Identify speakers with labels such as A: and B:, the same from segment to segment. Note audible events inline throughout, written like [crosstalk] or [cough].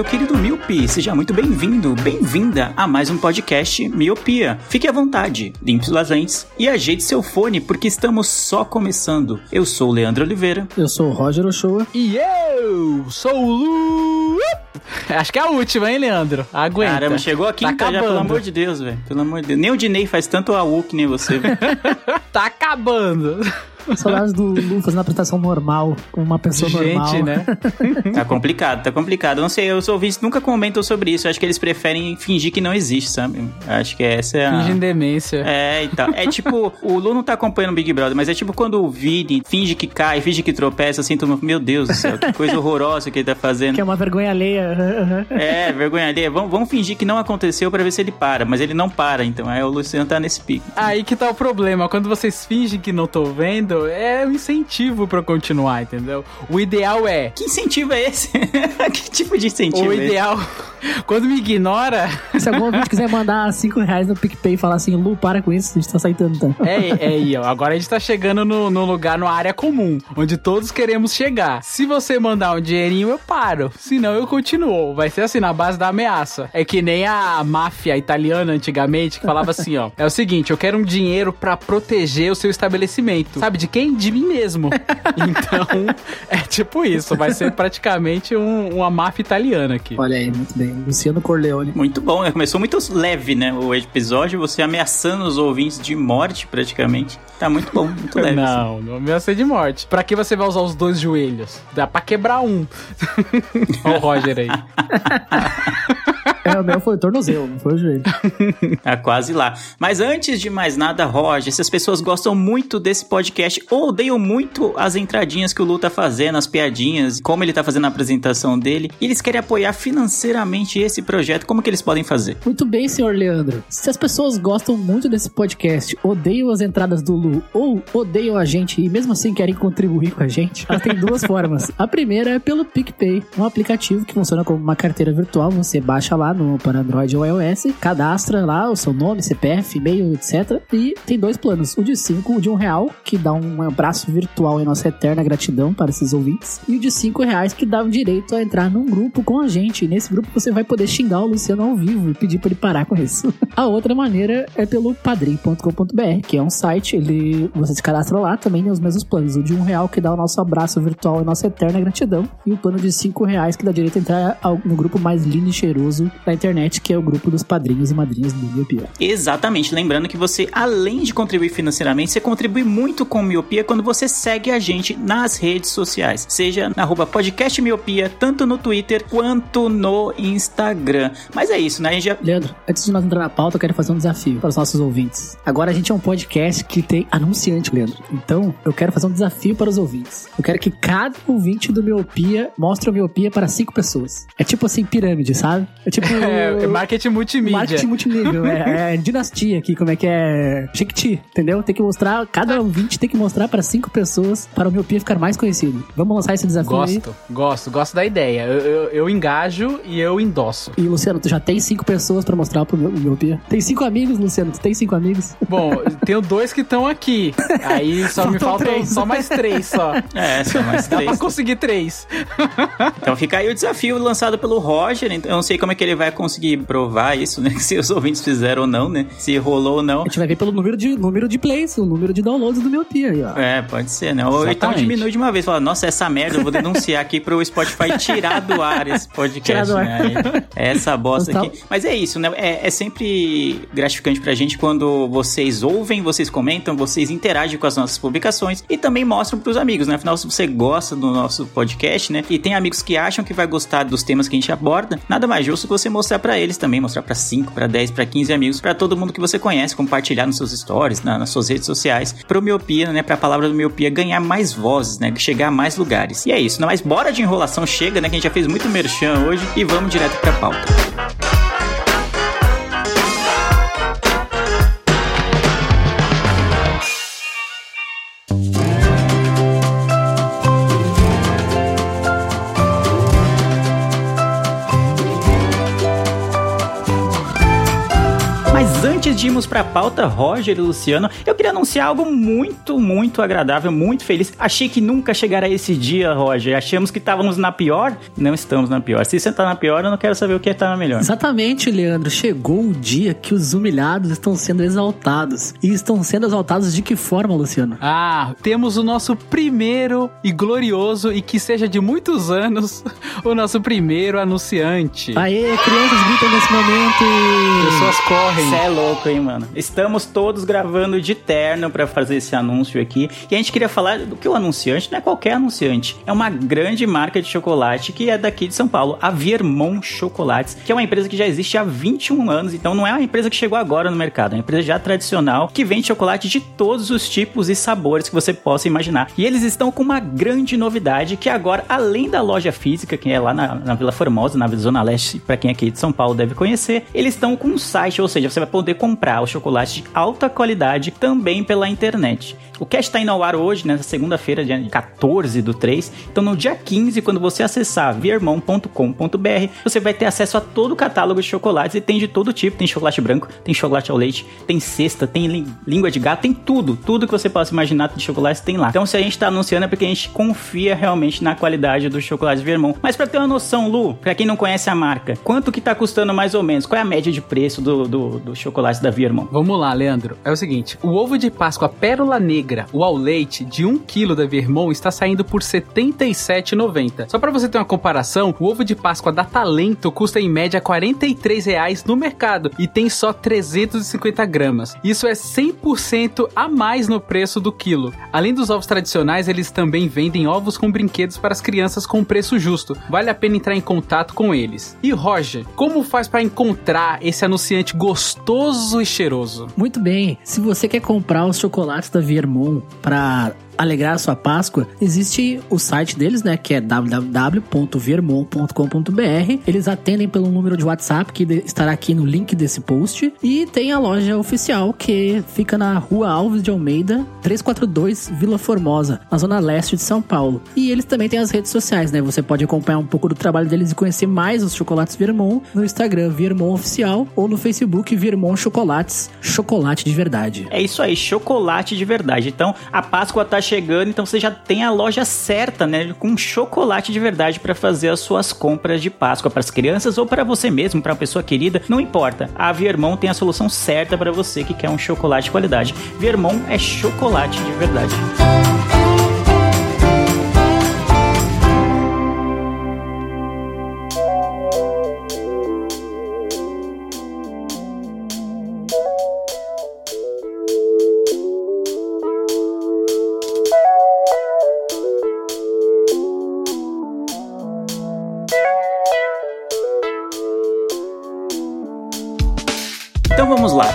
A: Meu querido Miopi, seja muito bem-vindo, bem-vinda a mais um podcast Miopia. Fique à vontade, limpe suas lentes e ajeite seu fone, porque estamos só começando. Eu sou o Leandro Oliveira.
B: Eu sou o Roger Ochoa.
C: E eu sou o Lu. [laughs] Acho que é a última, hein, Leandro? Aguenta.
A: Caramba, chegou a quinta
C: tá
A: já, pelo
C: acabando.
A: amor de Deus, velho. Pelo amor de Deus. Nem o Dinei faz tanto AU que nem você, velho. [laughs]
C: Tá acabando.
B: Saudades do Lu fazendo a apresentação normal, com uma pessoa normal.
C: Gente, né? [laughs]
A: Tá complicado, tá complicado. Não sei, os ouvintes nunca comentam sobre isso. Acho que eles preferem fingir que não existe, sabe? Acho que essa é a.
C: Fingem demência.
A: É, então. É tipo, o Lu não tá acompanhando o Big Brother, mas é tipo quando o Vini finge que cai, finge que tropeça, assim, todo mundo, meu Deus do céu, que coisa horrorosa que ele tá fazendo.
B: Que é uma vergonha alheia.
A: É, vergonha ali. Vamos, vamos fingir que não aconteceu pra ver se ele para, mas ele não para, então. Aí o Luciano tá nesse pico.
C: Aí que tá o problema. Quando vocês fingem que não tô vendo, é um incentivo pra eu continuar, entendeu? O ideal é.
A: Que incentivo é esse? [laughs] que tipo de incentivo
C: O
A: é esse?
C: ideal. Quando me ignora,
B: Se algum ouvinte quiser [laughs] mandar 5 reais no PicPay e falar assim, Lu, para com isso, a gente tá aceitando, tá?
C: É, é aí, ó. Agora a gente tá chegando no, no lugar, numa área comum, onde todos queremos chegar. Se você mandar um dinheirinho, eu paro. Senão eu continuo. Vai ser assim, na base da ameaça. É que nem a máfia italiana antigamente, que falava assim, ó. É o seguinte, eu quero um dinheiro pra proteger o seu estabelecimento. Sabe de quem? De mim mesmo. [laughs] Então, é tipo isso. Vai ser praticamente um- uma máfia italiana aqui.
B: Olha aí, muito bem. Luciano Corleone.
A: Muito bom, né? Começou muito leve, né? O episódio, você ameaçando os ouvintes de morte, praticamente. Tá muito bom, muito leve. assim.
C: Não, não vai ser de morte. Pra que você vai usar os dois joelhos? Dá pra quebrar um. [laughs] Olha o Roger aí. [laughs]
B: É, o meu foi o tornozelo, não foi o joelho. [laughs]
A: Tá quase lá. Mas antes de mais nada, Roger, se as pessoas gostam muito desse podcast ou odeiam muito as entradinhas que o Lu tá fazendo, as piadinhas, como ele tá fazendo a apresentação dele, e eles querem apoiar financeiramente esse projeto, como que eles podem fazer?
B: Muito bem, senhor Leandro. Se as pessoas gostam muito desse podcast, odeiam as entradas do Lu ou odeiam a gente e mesmo assim querem contribuir com a gente, elas têm duas formas. A primeira é pelo PicPay, um aplicativo que funciona como uma carteira virtual. Você baixa lá no para Android ou iOS, cadastra lá o seu nome, CPF, e-mail, etc. E tem dois planos: o de 5, o de um real, que dá um abraço virtual em nossa eterna gratidão para esses ouvintes, e o de 5 reais, que dá o direito a entrar num grupo com a gente. E nesse grupo você vai poder xingar o Luciano ao vivo e pedir para ele parar com isso. [laughs] A outra maneira é pelo padrim.com.br, que é um site, ele você se cadastra lá, também tem os mesmos planos. O de um real que dá o nosso abraço virtual e nossa eterna gratidão, e o plano de cinco reais que dá direito a entrar no grupo mais lindo e cheiroso da internet, que é o grupo dos padrinhos e madrinhas do Miopia.
A: Exatamente, lembrando que você, além de contribuir financeiramente, você contribui muito com Miopia quando você segue a gente nas redes sociais, seja na arroba podcast Miopia, tanto no Twitter quanto no Instagram. Mas é isso, né? A gente já
B: Leandro, antes de nós entrar na pauta, eu quero fazer um desafio para os nossos ouvintes. Agora a gente é um podcast que tem anunciante, Leandro. Então, eu quero fazer um desafio para os ouvintes. Eu quero que cada ouvinte do Miopia mostre o Miopia para cinco pessoas. É tipo assim, pirâmide, sabe? É tipo...
C: É, é marketing multimídia.
B: Marketing multinível, é, é dinastia aqui, como é que é? Jequiti, entendeu? Tem que mostrar, cada ouvinte tem que mostrar para cinco pessoas para o Miopia ficar mais conhecido. Vamos lançar esse desafio aí?
C: Gosto, gosto, gosto da ideia. Eu, eu, eu engajo e eu endosso.
B: E Luciano, tu já tem cinco pessoas pra mostrar pro meu, Miopia? Tem cinco amigos, Luciano? Tu tem cinco amigos?
C: Bom, tenho dois que estão aqui. Aí [laughs] só me
B: Faltam três.
C: só mais três só.
A: É, são mais
C: Dá pra
A: três.
C: conseguir três.
A: Então fica aí o desafio lançado pelo Roger. Então eu não sei como é que ele vai conseguir provar isso, né? [laughs] Se os ouvintes fizeram ou não, né? Se rolou ou não.
B: A gente vai ver pelo número de, número de plays, o número de downloads do Miopia aí, ó.
A: É, pode ser, né? Ou então diminui de uma vez. Fala, nossa, essa merda, eu vou denunciar aqui pro Spotify tirar do ar esse [laughs] podcast,
B: do ar.
A: né? Aí, essa bosta
B: Então-
A: aqui. Mas é isso, né? É, é sempre gratificante pra gente quando vocês ouvem, vocês comentam, vocês interagem com as nossas publicações e também mostram pros amigos, né? Afinal, se você gosta do nosso podcast, né? E tem amigos que acham que vai gostar dos temas que a gente aborda, nada mais justo que você mostrar pra eles também, mostrar pra 5, pra 10, pra 15 amigos, pra todo mundo que você conhece, compartilhar nos seus stories, na- nas suas redes sociais, pro miopia, né, pra palavra do miopia ganhar mais vozes, né, chegar a mais lugares. E é isso, não, mas bora de enrolação, chega, né, que a gente já fez muito merchan hoje e vamos direto pra pauta. Irmos pra pauta, Roger e Luciano, eu queria anunciar algo muito, muito agradável, muito feliz. Achei que nunca chegaria esse dia, Roger. Achamos que estávamos na pior. Não estamos na pior. Se você tá na pior, eu não quero saber o que é estar na melhor.
B: Exatamente, Leandro. Chegou o dia que os humilhados estão sendo exaltados. E estão sendo exaltados de que forma, Luciano?
C: Ah, temos o nosso primeiro e glorioso e que seja de muitos anos, [laughs] o nosso primeiro anunciante.
B: Aê, crianças gritam nesse momento.
C: Pessoas correm.
A: Você é louco, hein, mano? Estamos todos gravando de terno pra fazer esse anúncio aqui. E a gente queria falar do que o anunciante não é qualquer anunciante. É uma grande marca de chocolate que é daqui de São Paulo, a Viermont Chocolates, que é uma empresa que já existe há 21 anos. Então não é uma empresa que chegou agora no mercado, é uma empresa já tradicional que vende chocolate de todos os tipos e sabores que você possa imaginar. E eles estão com uma grande novidade que agora, além da loja física, que é lá na, na Vila Formosa, na Zona Leste, pra quem é aqui de São Paulo deve conhecer, eles estão com um site, ou seja, você vai poder comprar o chocolate de alta qualidade também pela internet. O cast está indo ao ar hoje, nessa segunda-feira, dia 14 do 3. Então, no dia 15, quando você acessar viermão.com.br, você vai ter acesso a todo o catálogo de chocolates e tem de todo tipo. Tem chocolate branco, tem chocolate ao leite, tem cesta, tem lí- língua de gato, tem tudo. Tudo que você possa imaginar de chocolate tem lá. Então, se a gente está anunciando é porque a gente confia realmente na qualidade do chocolate Viermont. Mas para ter uma noção, Lu, para quem não conhece a marca, quanto que tá custando mais ou menos? Qual é a média de preço do, do, do chocolate da Viermont?
C: Vamos lá, Leandro. É o seguinte: o ovo de Páscoa Pérola Negra, o ao leite, de 1 kg da Vermont está saindo por R$ 77,90. Só para você ter uma comparação, o ovo de Páscoa da Talento custa em média 43 reais no mercado e tem só 350 gramas. Isso é 100% a mais no preço do quilo. Além dos ovos tradicionais, eles também vendem ovos com brinquedos para as crianças com preço justo. Vale a pena entrar em contato com eles. E Roger, como faz para encontrar esse anunciante gostoso e cheiroso?
B: Muito bem. Se você quer comprar os chocolates da Viermont para alegrar sua Páscoa, existe o site deles, né, que é www.viermont.com.br. Eles atendem pelo número de WhatsApp que estará aqui no link desse post e tem a loja oficial que fica na Rua Alves de Almeida, 342, Vila Formosa, na zona leste de São Paulo. E eles também têm as redes sociais, né? Você pode acompanhar um pouco do trabalho deles e conhecer mais os chocolates Viermont no Instagram Viermont Oficial ou no Facebook Viermont Chocolates, chocolate de verdade.
A: É isso aí, chocolate de verdade. Então, a Páscoa tá chegando, então você já tem a loja certa, né, com chocolate de verdade para fazer as suas compras de Páscoa para as crianças ou para você mesmo, para uma pessoa querida, não importa. A Viermont tem a solução certa para você que quer um chocolate de qualidade. Viermont é chocolate de verdade.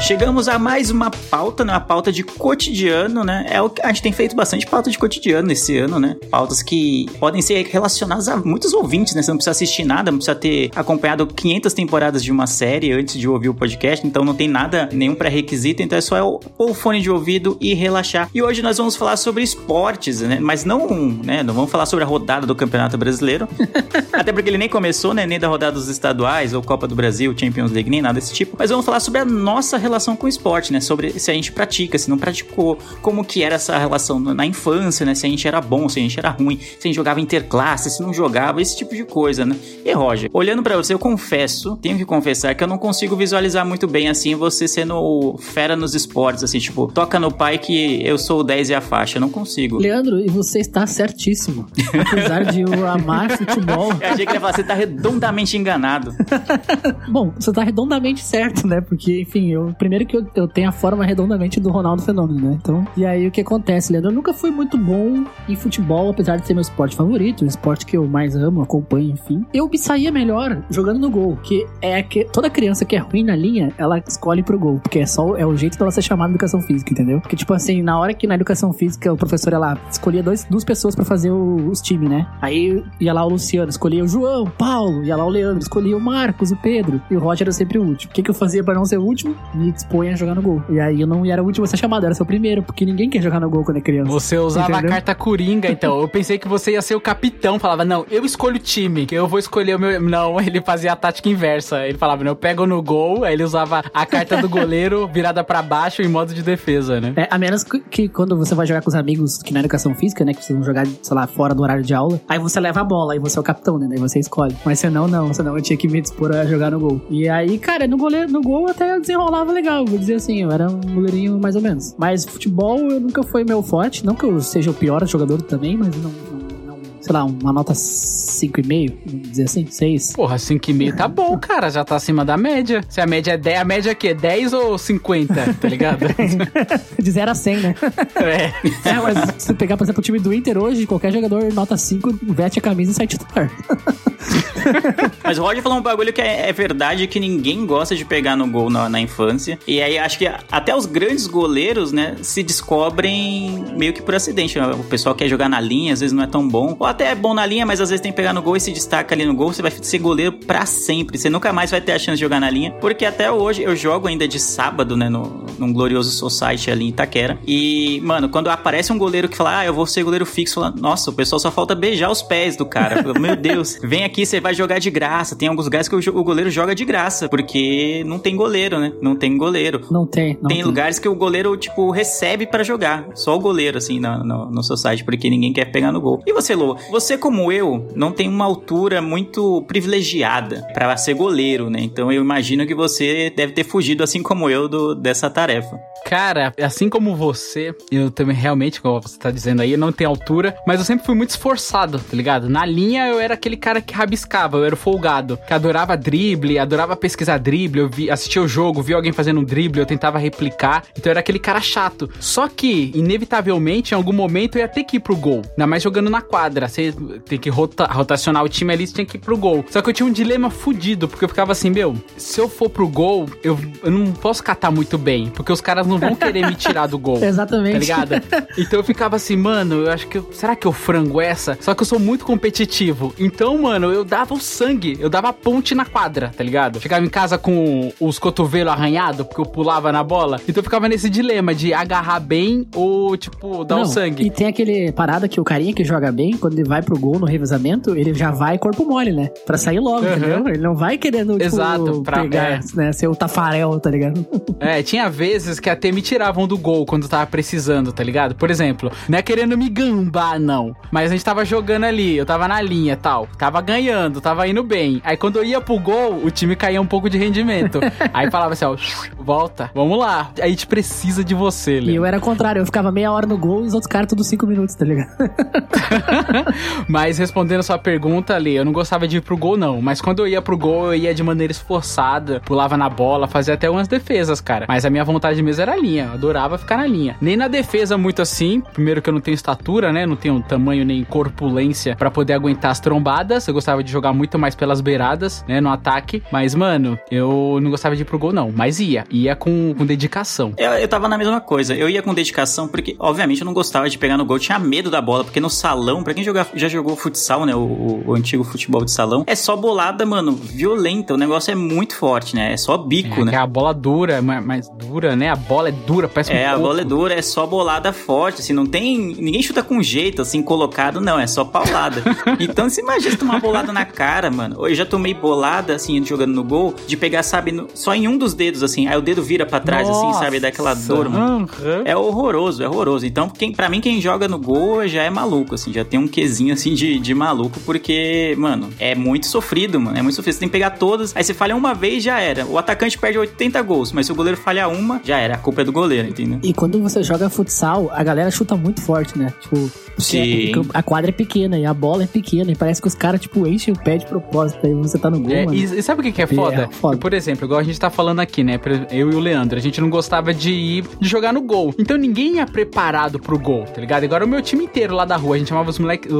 A: Chegamos a mais uma pauta, né? Uma pauta de cotidiano, né? É o que a gente tem feito bastante pauta de cotidiano esse ano, né? Pautas que podem ser relacionadas a muitos ouvintes, né? Você não precisa assistir nada, não precisa ter acompanhado 500 temporadas de uma série antes de ouvir o podcast, então não tem nada, nenhum pré-requisito, então é só o, fone de ouvido e relaxar. E hoje nós vamos falar sobre esportes, né? Mas não, né? Não vamos falar sobre a rodada do Campeonato Brasileiro, [laughs] até porque ele nem começou, né? Nem da rodada dos estaduais, ou Copa do Brasil, Champions League, nem nada desse tipo. Mas vamos falar sobre a nossa relação com o esporte, né? Sobre se a gente pratica, se não praticou, como que era essa relação na infância, né? Se a gente era bom, se a gente era ruim, se a gente jogava interclasse, se não jogava, esse tipo de coisa, né? E Roger, olhando pra você, eu confesso, tenho que confessar que eu não consigo visualizar muito bem assim você sendo fera nos esportes, assim, tipo, toca no pai que eu sou o 10 e a faixa, eu não consigo.
B: Leandro, e você está certíssimo. Apesar de eu amar futebol.
A: Eu achei que ele ia falar, você tá redondamente enganado. [laughs]
B: Bom, você tá redondamente certo, né? Porque, enfim, eu, primeiro que eu, eu tenho a forma redondamente do Ronaldo Fenômeno, né? Então, e aí o que acontece, Leandro? Eu nunca fui muito bom em futebol, apesar de ser meu esporte favorito, o esporte que eu mais amo, acompanho, enfim. Eu me saía melhor jogando no gol, que é que toda criança que é ruim na linha, ela escolhe pro gol, porque é só é o jeito dela ser chamada educação física, entendeu? Porque, tipo assim, na hora que na educação física o professor ia lá, escolhia dois, duas pessoas pra fazer o- os times, né? Aí ia lá o Luciano, escolhia o João, o Paulo, ia lá o Leandro, escolhia o Marcos, o Pedro, e o Roger era sempre o último. O que, que eu fazia pra não ser o último? Me disponha a jogar no gol. E aí eu não era o último a ser chamado, era o primeiro, porque ninguém quer jogar no gol quando é criança.
C: Você usava
B: Entendeu?
C: a carta coringa, então. Eu pensei que você ia ser o capitão. Falava, não, eu escolho o time, que eu vou escolher o meu. Não, ele fazia a tática inversa. Ele falava, não, eu pego no gol, aí ele usava a carta do goleiro [laughs] virada pra baixo em modo de defesa, né?
B: É, a menos que, que quando você vai jogar com os amigos, que na educação física, né? Que vocês vão jogar, sei lá, fora do horário de aula, aí você leva a bola, aí você é o capitão, né? Daí você escolhe. Mas senão, não, senão eu tinha que me dispor a jogar no gol. E aí, cara, no, goleiro, no gol até desenrolava legal, vou dizer assim, eu era um goleirinho mais ou menos. Mas futebol eu nunca foi meu forte, não que eu seja o pior jogador também, mas não. não, não sei lá, uma nota 5,5, vamos dizer assim, 6.
C: Porra, 5,5 tá bom, cara. Já tá acima da média. Se a média é 10, a média é o quê? 10 ou 50, tá ligado? [laughs]
B: De 0 a 100, né? [laughs]
C: é.
B: É, mas se pegar, por exemplo, o time do Inter hoje, qualquer jogador nota 5, veste a camisa e sai titular. [laughs] [laughs]
A: Mas o Roger falou um bagulho que é, é verdade que ninguém gosta de pegar no gol na, na infância. E aí acho que até os grandes goleiros, né, se descobrem meio que por acidente. O pessoal quer jogar na linha, às vezes não é tão bom. Ou até é bom na linha, mas às vezes tem que pegar no gol e se destaca ali no gol. Você vai ser goleiro pra sempre. Você nunca mais vai ter a chance de jogar na linha. Porque até hoje eu jogo ainda de sábado, né, no, num glorioso society ali em Itaquera. E, mano, quando aparece um goleiro que fala, ah, eu vou ser goleiro fixo, fala, nossa, o pessoal só falta beijar os pés do cara. Eu, Meu Deus, vem aqui, você vai jogar de graça. Tem alguns lugares que o, goleiro joga de graça, porque não tem goleiro, né? Não tem goleiro.
B: Não tem, não
A: tem lugares que o goleiro, tipo, recebe pra jogar. Só o goleiro, assim, no, no, no seu site, porque ninguém quer pegar no gol. E você, Lô? Você, como eu, não tem uma altura muito privilegiada pra ser goleiro, né? Então eu imagino que você deve ter fugido, assim como eu, do, dessa tarefa.
C: Cara, assim como você, eu também realmente, como você tá dizendo aí, eu não tenho altura, mas eu sempre fui muito esforçado, tá ligado? Na linha eu era aquele cara que rabiscava, eu era folgado, que adorava drible, adorava pesquisar drible, eu vi, assistia o jogo, vi alguém fazendo um drible, eu tentava replicar, então eu era aquele cara chato. Só que, inevitavelmente, em algum momento eu ia ter que ir pro gol, ainda mais jogando na quadra, você tem que rota- rotacionar o time ali, você tinha que ir pro gol. Só que eu tinha um dilema fudido, porque eu ficava assim, meu, se eu for pro gol, eu, eu não posso catar muito bem, porque os caras não vão [laughs] querer me tirar do gol.
B: Exatamente.
C: Tá ligado? Então eu ficava assim, mano, eu acho que. eu- será que eu frango essa? Só que eu sou muito competitivo. Então, mano, eu dava o sangue, eu dava a ponte na quadra, tá ligado? Chegava em casa com os cotovelos arranhados, porque eu pulava na bola. Então eu ficava nesse dilema de agarrar bem ou, tipo, dar o
B: Não,
C: sangue.
B: E tem aquele parada que o carinha que joga bem, quando ele vai pro gol no revezamento, ele já vai corpo mole, né? Pra sair logo,
C: Uhum.
B: entendeu? Ele não vai querendo, tipo,
C: Exato, pra-
B: pegar,
C: é.
B: né? Ser o Tafarel, tá ligado?
C: É, tinha vezes que até me tiravam do gol quando tava precisando, tá ligado? Por exemplo, não é querendo me gambar, não. Mas a gente tava jogando ali, eu tava na linha e tal. Tava ganhando, tava indo bem. Aí quando eu ia pro gol, o time caía um pouco de rendimento. [laughs] Aí falava assim, ó, volta, vamos lá. A gente precisa de você,
B: E
C: Léo.
B: eu era contrário, eu ficava meia hora no gol e os outros caras tudo cinco minutos, tá ligado? [laughs]
C: Mas respondendo a sua pergunta ali, eu não gostava de ir pro gol, não. Mas quando eu ia pro gol, eu ia de maneira esforçada, pulava na bola, fazia até umas defesas, cara. Mas a minha vontade mesmo era a linha. Eu adorava ficar na linha. Nem na defesa muito assim. Primeiro que eu não tenho estatura, né? Não tenho tamanho nem corpulência pra poder aguentar as trombadas. Eu gostava de jogar muito mais pelas beiradas, né? No ataque. Mas, mano, eu não gostava de ir pro gol, não. Mas ia. Ia com, com dedicação.
A: Eu, eu tava na mesma coisa. Eu ia com dedicação, porque, obviamente, eu não gostava de pegar no gol. Eu tinha medo da bola, porque no salão, pra quem joga, já jogou futsal, né? O, o- o antigo futebol de salão, é só bolada, mano, violenta. O negócio é muito forte, né? É só bico,
C: É,
A: né?
C: que a bola dura, ma- mais dura, né? A bola é dura, parece um
A: É, a
C: coco.
A: bola é dura, é só bolada forte, assim, não tem. Ninguém chuta com jeito, assim, colocado, não, é só paulada. [laughs] então, você imagina tomar uma bolada na cara, mano. Eu já tomei bolada, assim, jogando no gol, de pegar, sabe, no- só em um dos dedos, assim, aí o dedo vira pra trás, assim, sabe, daquela dor, mano.
C: Aham.
A: É horroroso, é horroroso. Então, quem, pra mim, quem joga no gol já é maluco, assim, já tem um quesinho, assim, de, de maluco, porque, mano, é muito sofrido, mano, é muito sofrido. Você tem que pegar todas, aí você falha uma vez, já era. O atacante perde 80 gols, mas se o goleiro falhar uma, já era. A culpa é do goleiro, entendeu?
B: E quando você joga futsal, a galera chuta muito forte, né? Tipo,
A: Sim.
B: A quadra é pequena e a bola é pequena e parece que os caras, tipo, enchem o pé de propósito aí você tá no gol,
C: É,
B: mano.
C: e, e sabe o que, que é foda?
B: É, foda.
C: Por exemplo, igual a gente tá falando aqui, né? Eu e o Leandro, a gente não gostava de ir de jogar no gol. Então ninguém ia preparado pro gol, tá ligado? Agora o meu time inteiro lá da rua, a gente chamava os moleques,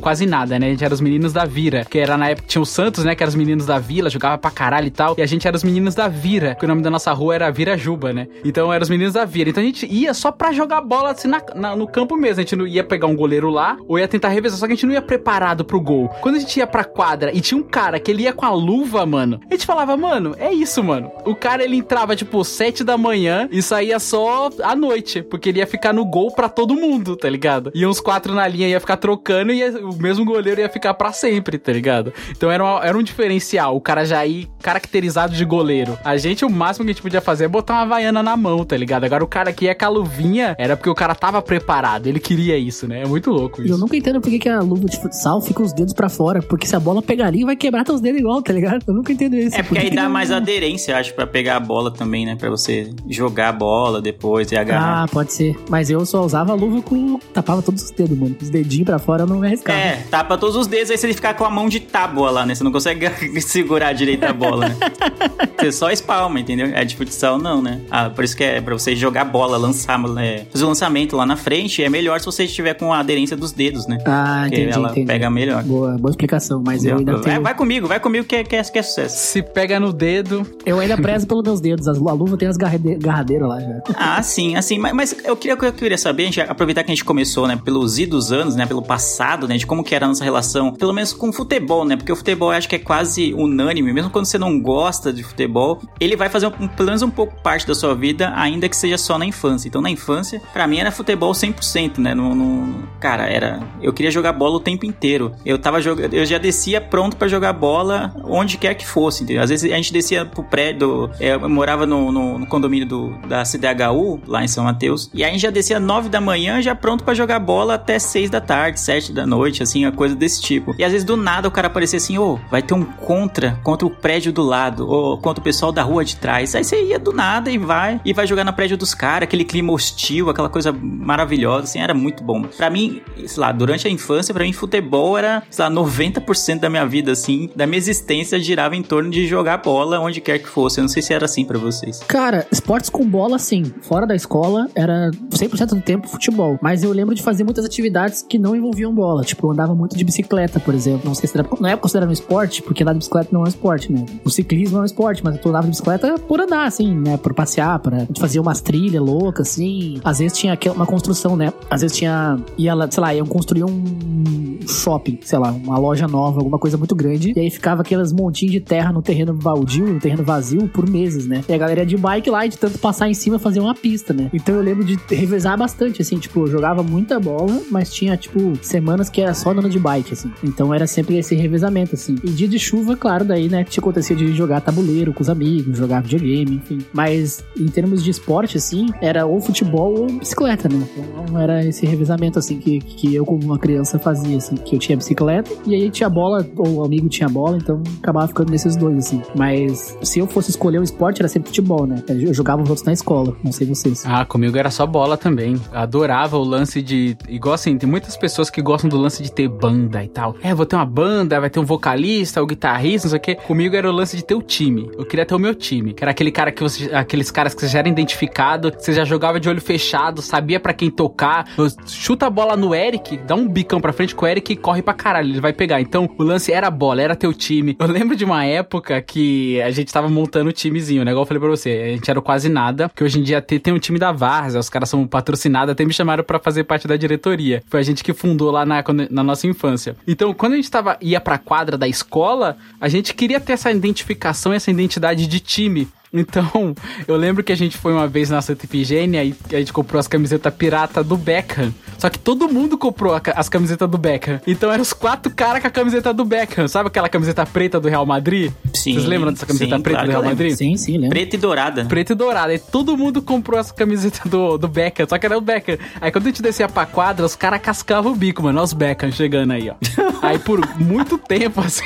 C: quase nada, né? A gente era os meninos da Vira, que era na época tinha o Santos, né? Que eram os meninos da Vila, jogava pra caralho e tal. E a gente era os meninos da Vira, que o nome da nossa rua era Vira Juba, né? Então eram os meninos da Vira. Então a gente ia só pra jogar bola assim na- na- no campo mesmo. A gente não ia pegar um goleiro lá ou ia tentar revezar, só que a gente não ia preparado pro gol. Quando a gente ia pra quadra e tinha um cara que ele ia com a luva, mano, a gente falava, mano, é isso, mano. O cara ele entrava tipo 7 da manhã e saía só à noite, porque ele ia ficar no gol pra todo mundo, tá ligado? E uns quatro na linha ia ficar trocando e o mesmo goleiro ia ficar pra sempre, tá ligado? Então era, uma- era um diferencial, o cara já ir caracterizado de goleiro. A gente, o máximo que a gente podia fazer é botar uma vaiana na mão, tá ligado? Agora o cara que ia com a luvinha era porque o cara tava preparado, ele queria isso, né? É muito louco
B: E eu
C: isso.
B: nunca entendo por que, que a luva de futsal fica os dedos pra fora. Porque se a bola pegar ali, vai quebrar teus dedos igual, tá ligado? Eu nunca entendo isso.
A: É
B: Por
A: porque
B: que
A: aí
B: que
A: dá mais aderência, acho, pra pegar a bola também, né? Pra você jogar a bola depois e agarrar.
B: Ah, pode ser. Mas eu só usava a luva com. Tapava todos os dedos, mano. Os dedinhos pra fora eu não me arriscava.
A: É, tapa todos os dedos, aí você ficar com a mão de tábua lá, né? Você não consegue [laughs] segurar direito a bola, né? [laughs] Você só espalma, entendeu? É de futsal, não, né? Ah, por isso que é pra você jogar bola, lançar, é, fazer o lançamento lá na frente, é melhor se você estiver com a aderência dos dedos, né?
B: Ah,
A: Porque
B: entendi,
A: ela
B: entendi.
A: pega melhor.
B: Boa, boa explicação. Mas eu ainda
A: É,
B: tenho.
A: vai comigo, vai comigo que é, que é, que é sucesso.
C: Se pega no dedo,
B: Eu ainda prezo pelos meus dedos. As- A luva tem as garrade- garradeiras lá já.
A: Ah, sim, assim, mas, mas eu queria eu queria saber, a gente, aproveitar que a gente começou, né, pelos idos anos, né, pelo passado, né, de como que era a nossa relação, pelo menos com o futebol, né, porque o futebol eu acho que é quase unânime, mesmo quando você não gosta de futebol, ele vai fazer um, pelo menos um pouco parte da sua vida, ainda que seja só na infância. Então, na infância, pra mim era futebol 100%, né, no, no- cara, era, eu queria jogar bola o tempo inteiro. Eu tava jogando, eu já descia pronto pra jogar bola onde quer que fosse, entendeu? Às vezes a gente descia pro prédio, é, eu morava no, no- no condomínio do, da CDHU, lá em São Mateus, e aí a gente já descia 9 da manhã, já pronto pra jogar bola até 6 da tarde, 7 da noite, assim, uma coisa desse tipo. E às vezes do nada o cara aparecia assim, ô, vai ter um contra, contra o prédio do lado, ou contra o pessoal da rua de trás. Aí você ia do nada e vai, e vai jogar no prédio dos caras, aquele clima hostil, aquela coisa maravilhosa, assim, era muito bom. Pra mim, sei lá, durante a infância, pra mim futebol era, sei lá, 90% da minha vida, assim, da minha existência girava em torno de jogar bola onde quer que fosse. Eu não sei se era assim pra vocês.
B: Cara, esportes com bola, sim. Fora da escola, era 100% do tempo futebol. Mas eu lembro de fazer muitas atividades que não envolviam bola. Tipo, eu andava muito de bicicleta, por exemplo. Não sei se era, não é considerado um esporte, porque andar de bicicleta não é um esporte, né? O ciclismo é um esporte, mas eu andava de bicicleta por andar, assim, né? Por passear, para fazer umas trilhas loucas, assim. Às vezes tinha uma construção, né? Às vezes tinha, ia sei lá, iam construir um shopping, sei lá, uma loja nova, alguma coisa muito grande. E aí ficava aqueles montinhos de terra no terreno baldio, no terreno vazio, por meses, né? E a galera de bike lá de tanto passar em cima fazia uma pista, né? Então eu lembro de revezar bastante, assim, tipo, eu jogava muita bola, mas tinha, tipo, semanas que era só andando de bike, assim. Então era sempre esse revezamento, assim. E dia de chuva, claro, daí, né, que acontecia de jogar tabuleiro com os amigos, jogar videogame, enfim. Mas em termos de esporte, assim, era ou futebol ou bicicleta, né? Então era esse revezamento, assim, que, que eu, como uma criança, fazia, assim, que eu tinha bicicleta e aí tinha bola, ou o amigo tinha bola, então acabava ficando nesses dois, assim. Mas se eu fosse escolher um esporte, era sempre futebol, né? Eu jogava os outros na escola, não sei vocês.
C: Ah, comigo era só bola também. Adorava o lance de. Igual assim, tem muitas pessoas que gostam do lance de ter banda e tal. É, vou ter uma banda, vai ter um vocalista, o guitarrista, não sei o quê. Comigo era o lance de ter o time. Eu queria ter o meu time. Que era aquele cara que você. Aqueles caras que já era identificado, você já jogava de olho fechado, sabia pra quem tocar. Chuta a bola no Eric, dá um bicão pra frente com o Eric e corre pra caralho, ele vai pegar. Então, o lance era a bola, era teu time. Eu lembro de uma época que a gente tava montando o timezinho, né? Igual eu falei pra você, a gente era quase nada, que hoje em dia tem, um time da Várzea, os caras são patrocinados, até me chamaram pra fazer parte da diretoria. Foi a gente que fundou lá na, na nossa infância. Então, quando a gente tava, ia pra quadra da escola, a gente queria ter essa identificação, essa identidade de time. Então, eu lembro que a gente foi uma vez na Santa Ifigênia e a gente comprou as camisetas pirata do Beckham. Só que todo mundo comprou a as camisetas do Beckham. Então eram os quatro caras com a camiseta do Beckham. Sabe aquela camiseta preta do Real Madrid?
A: Sim,
C: Vocês lembram dessa camiseta
A: sim,
C: preta
A: claro
C: do Real. Madrid?
B: Sim, sim, lembro.
A: Preta e dourada.
C: Preto e dourado. Aí todo mundo comprou as camisetas do, do Beckham, só que era o Beckham. Aí quando a gente descia pra quadra, os caras cascavam o bico, mano. Olha os Beckham chegando aí, ó. [laughs] Aí por muito tempo, assim,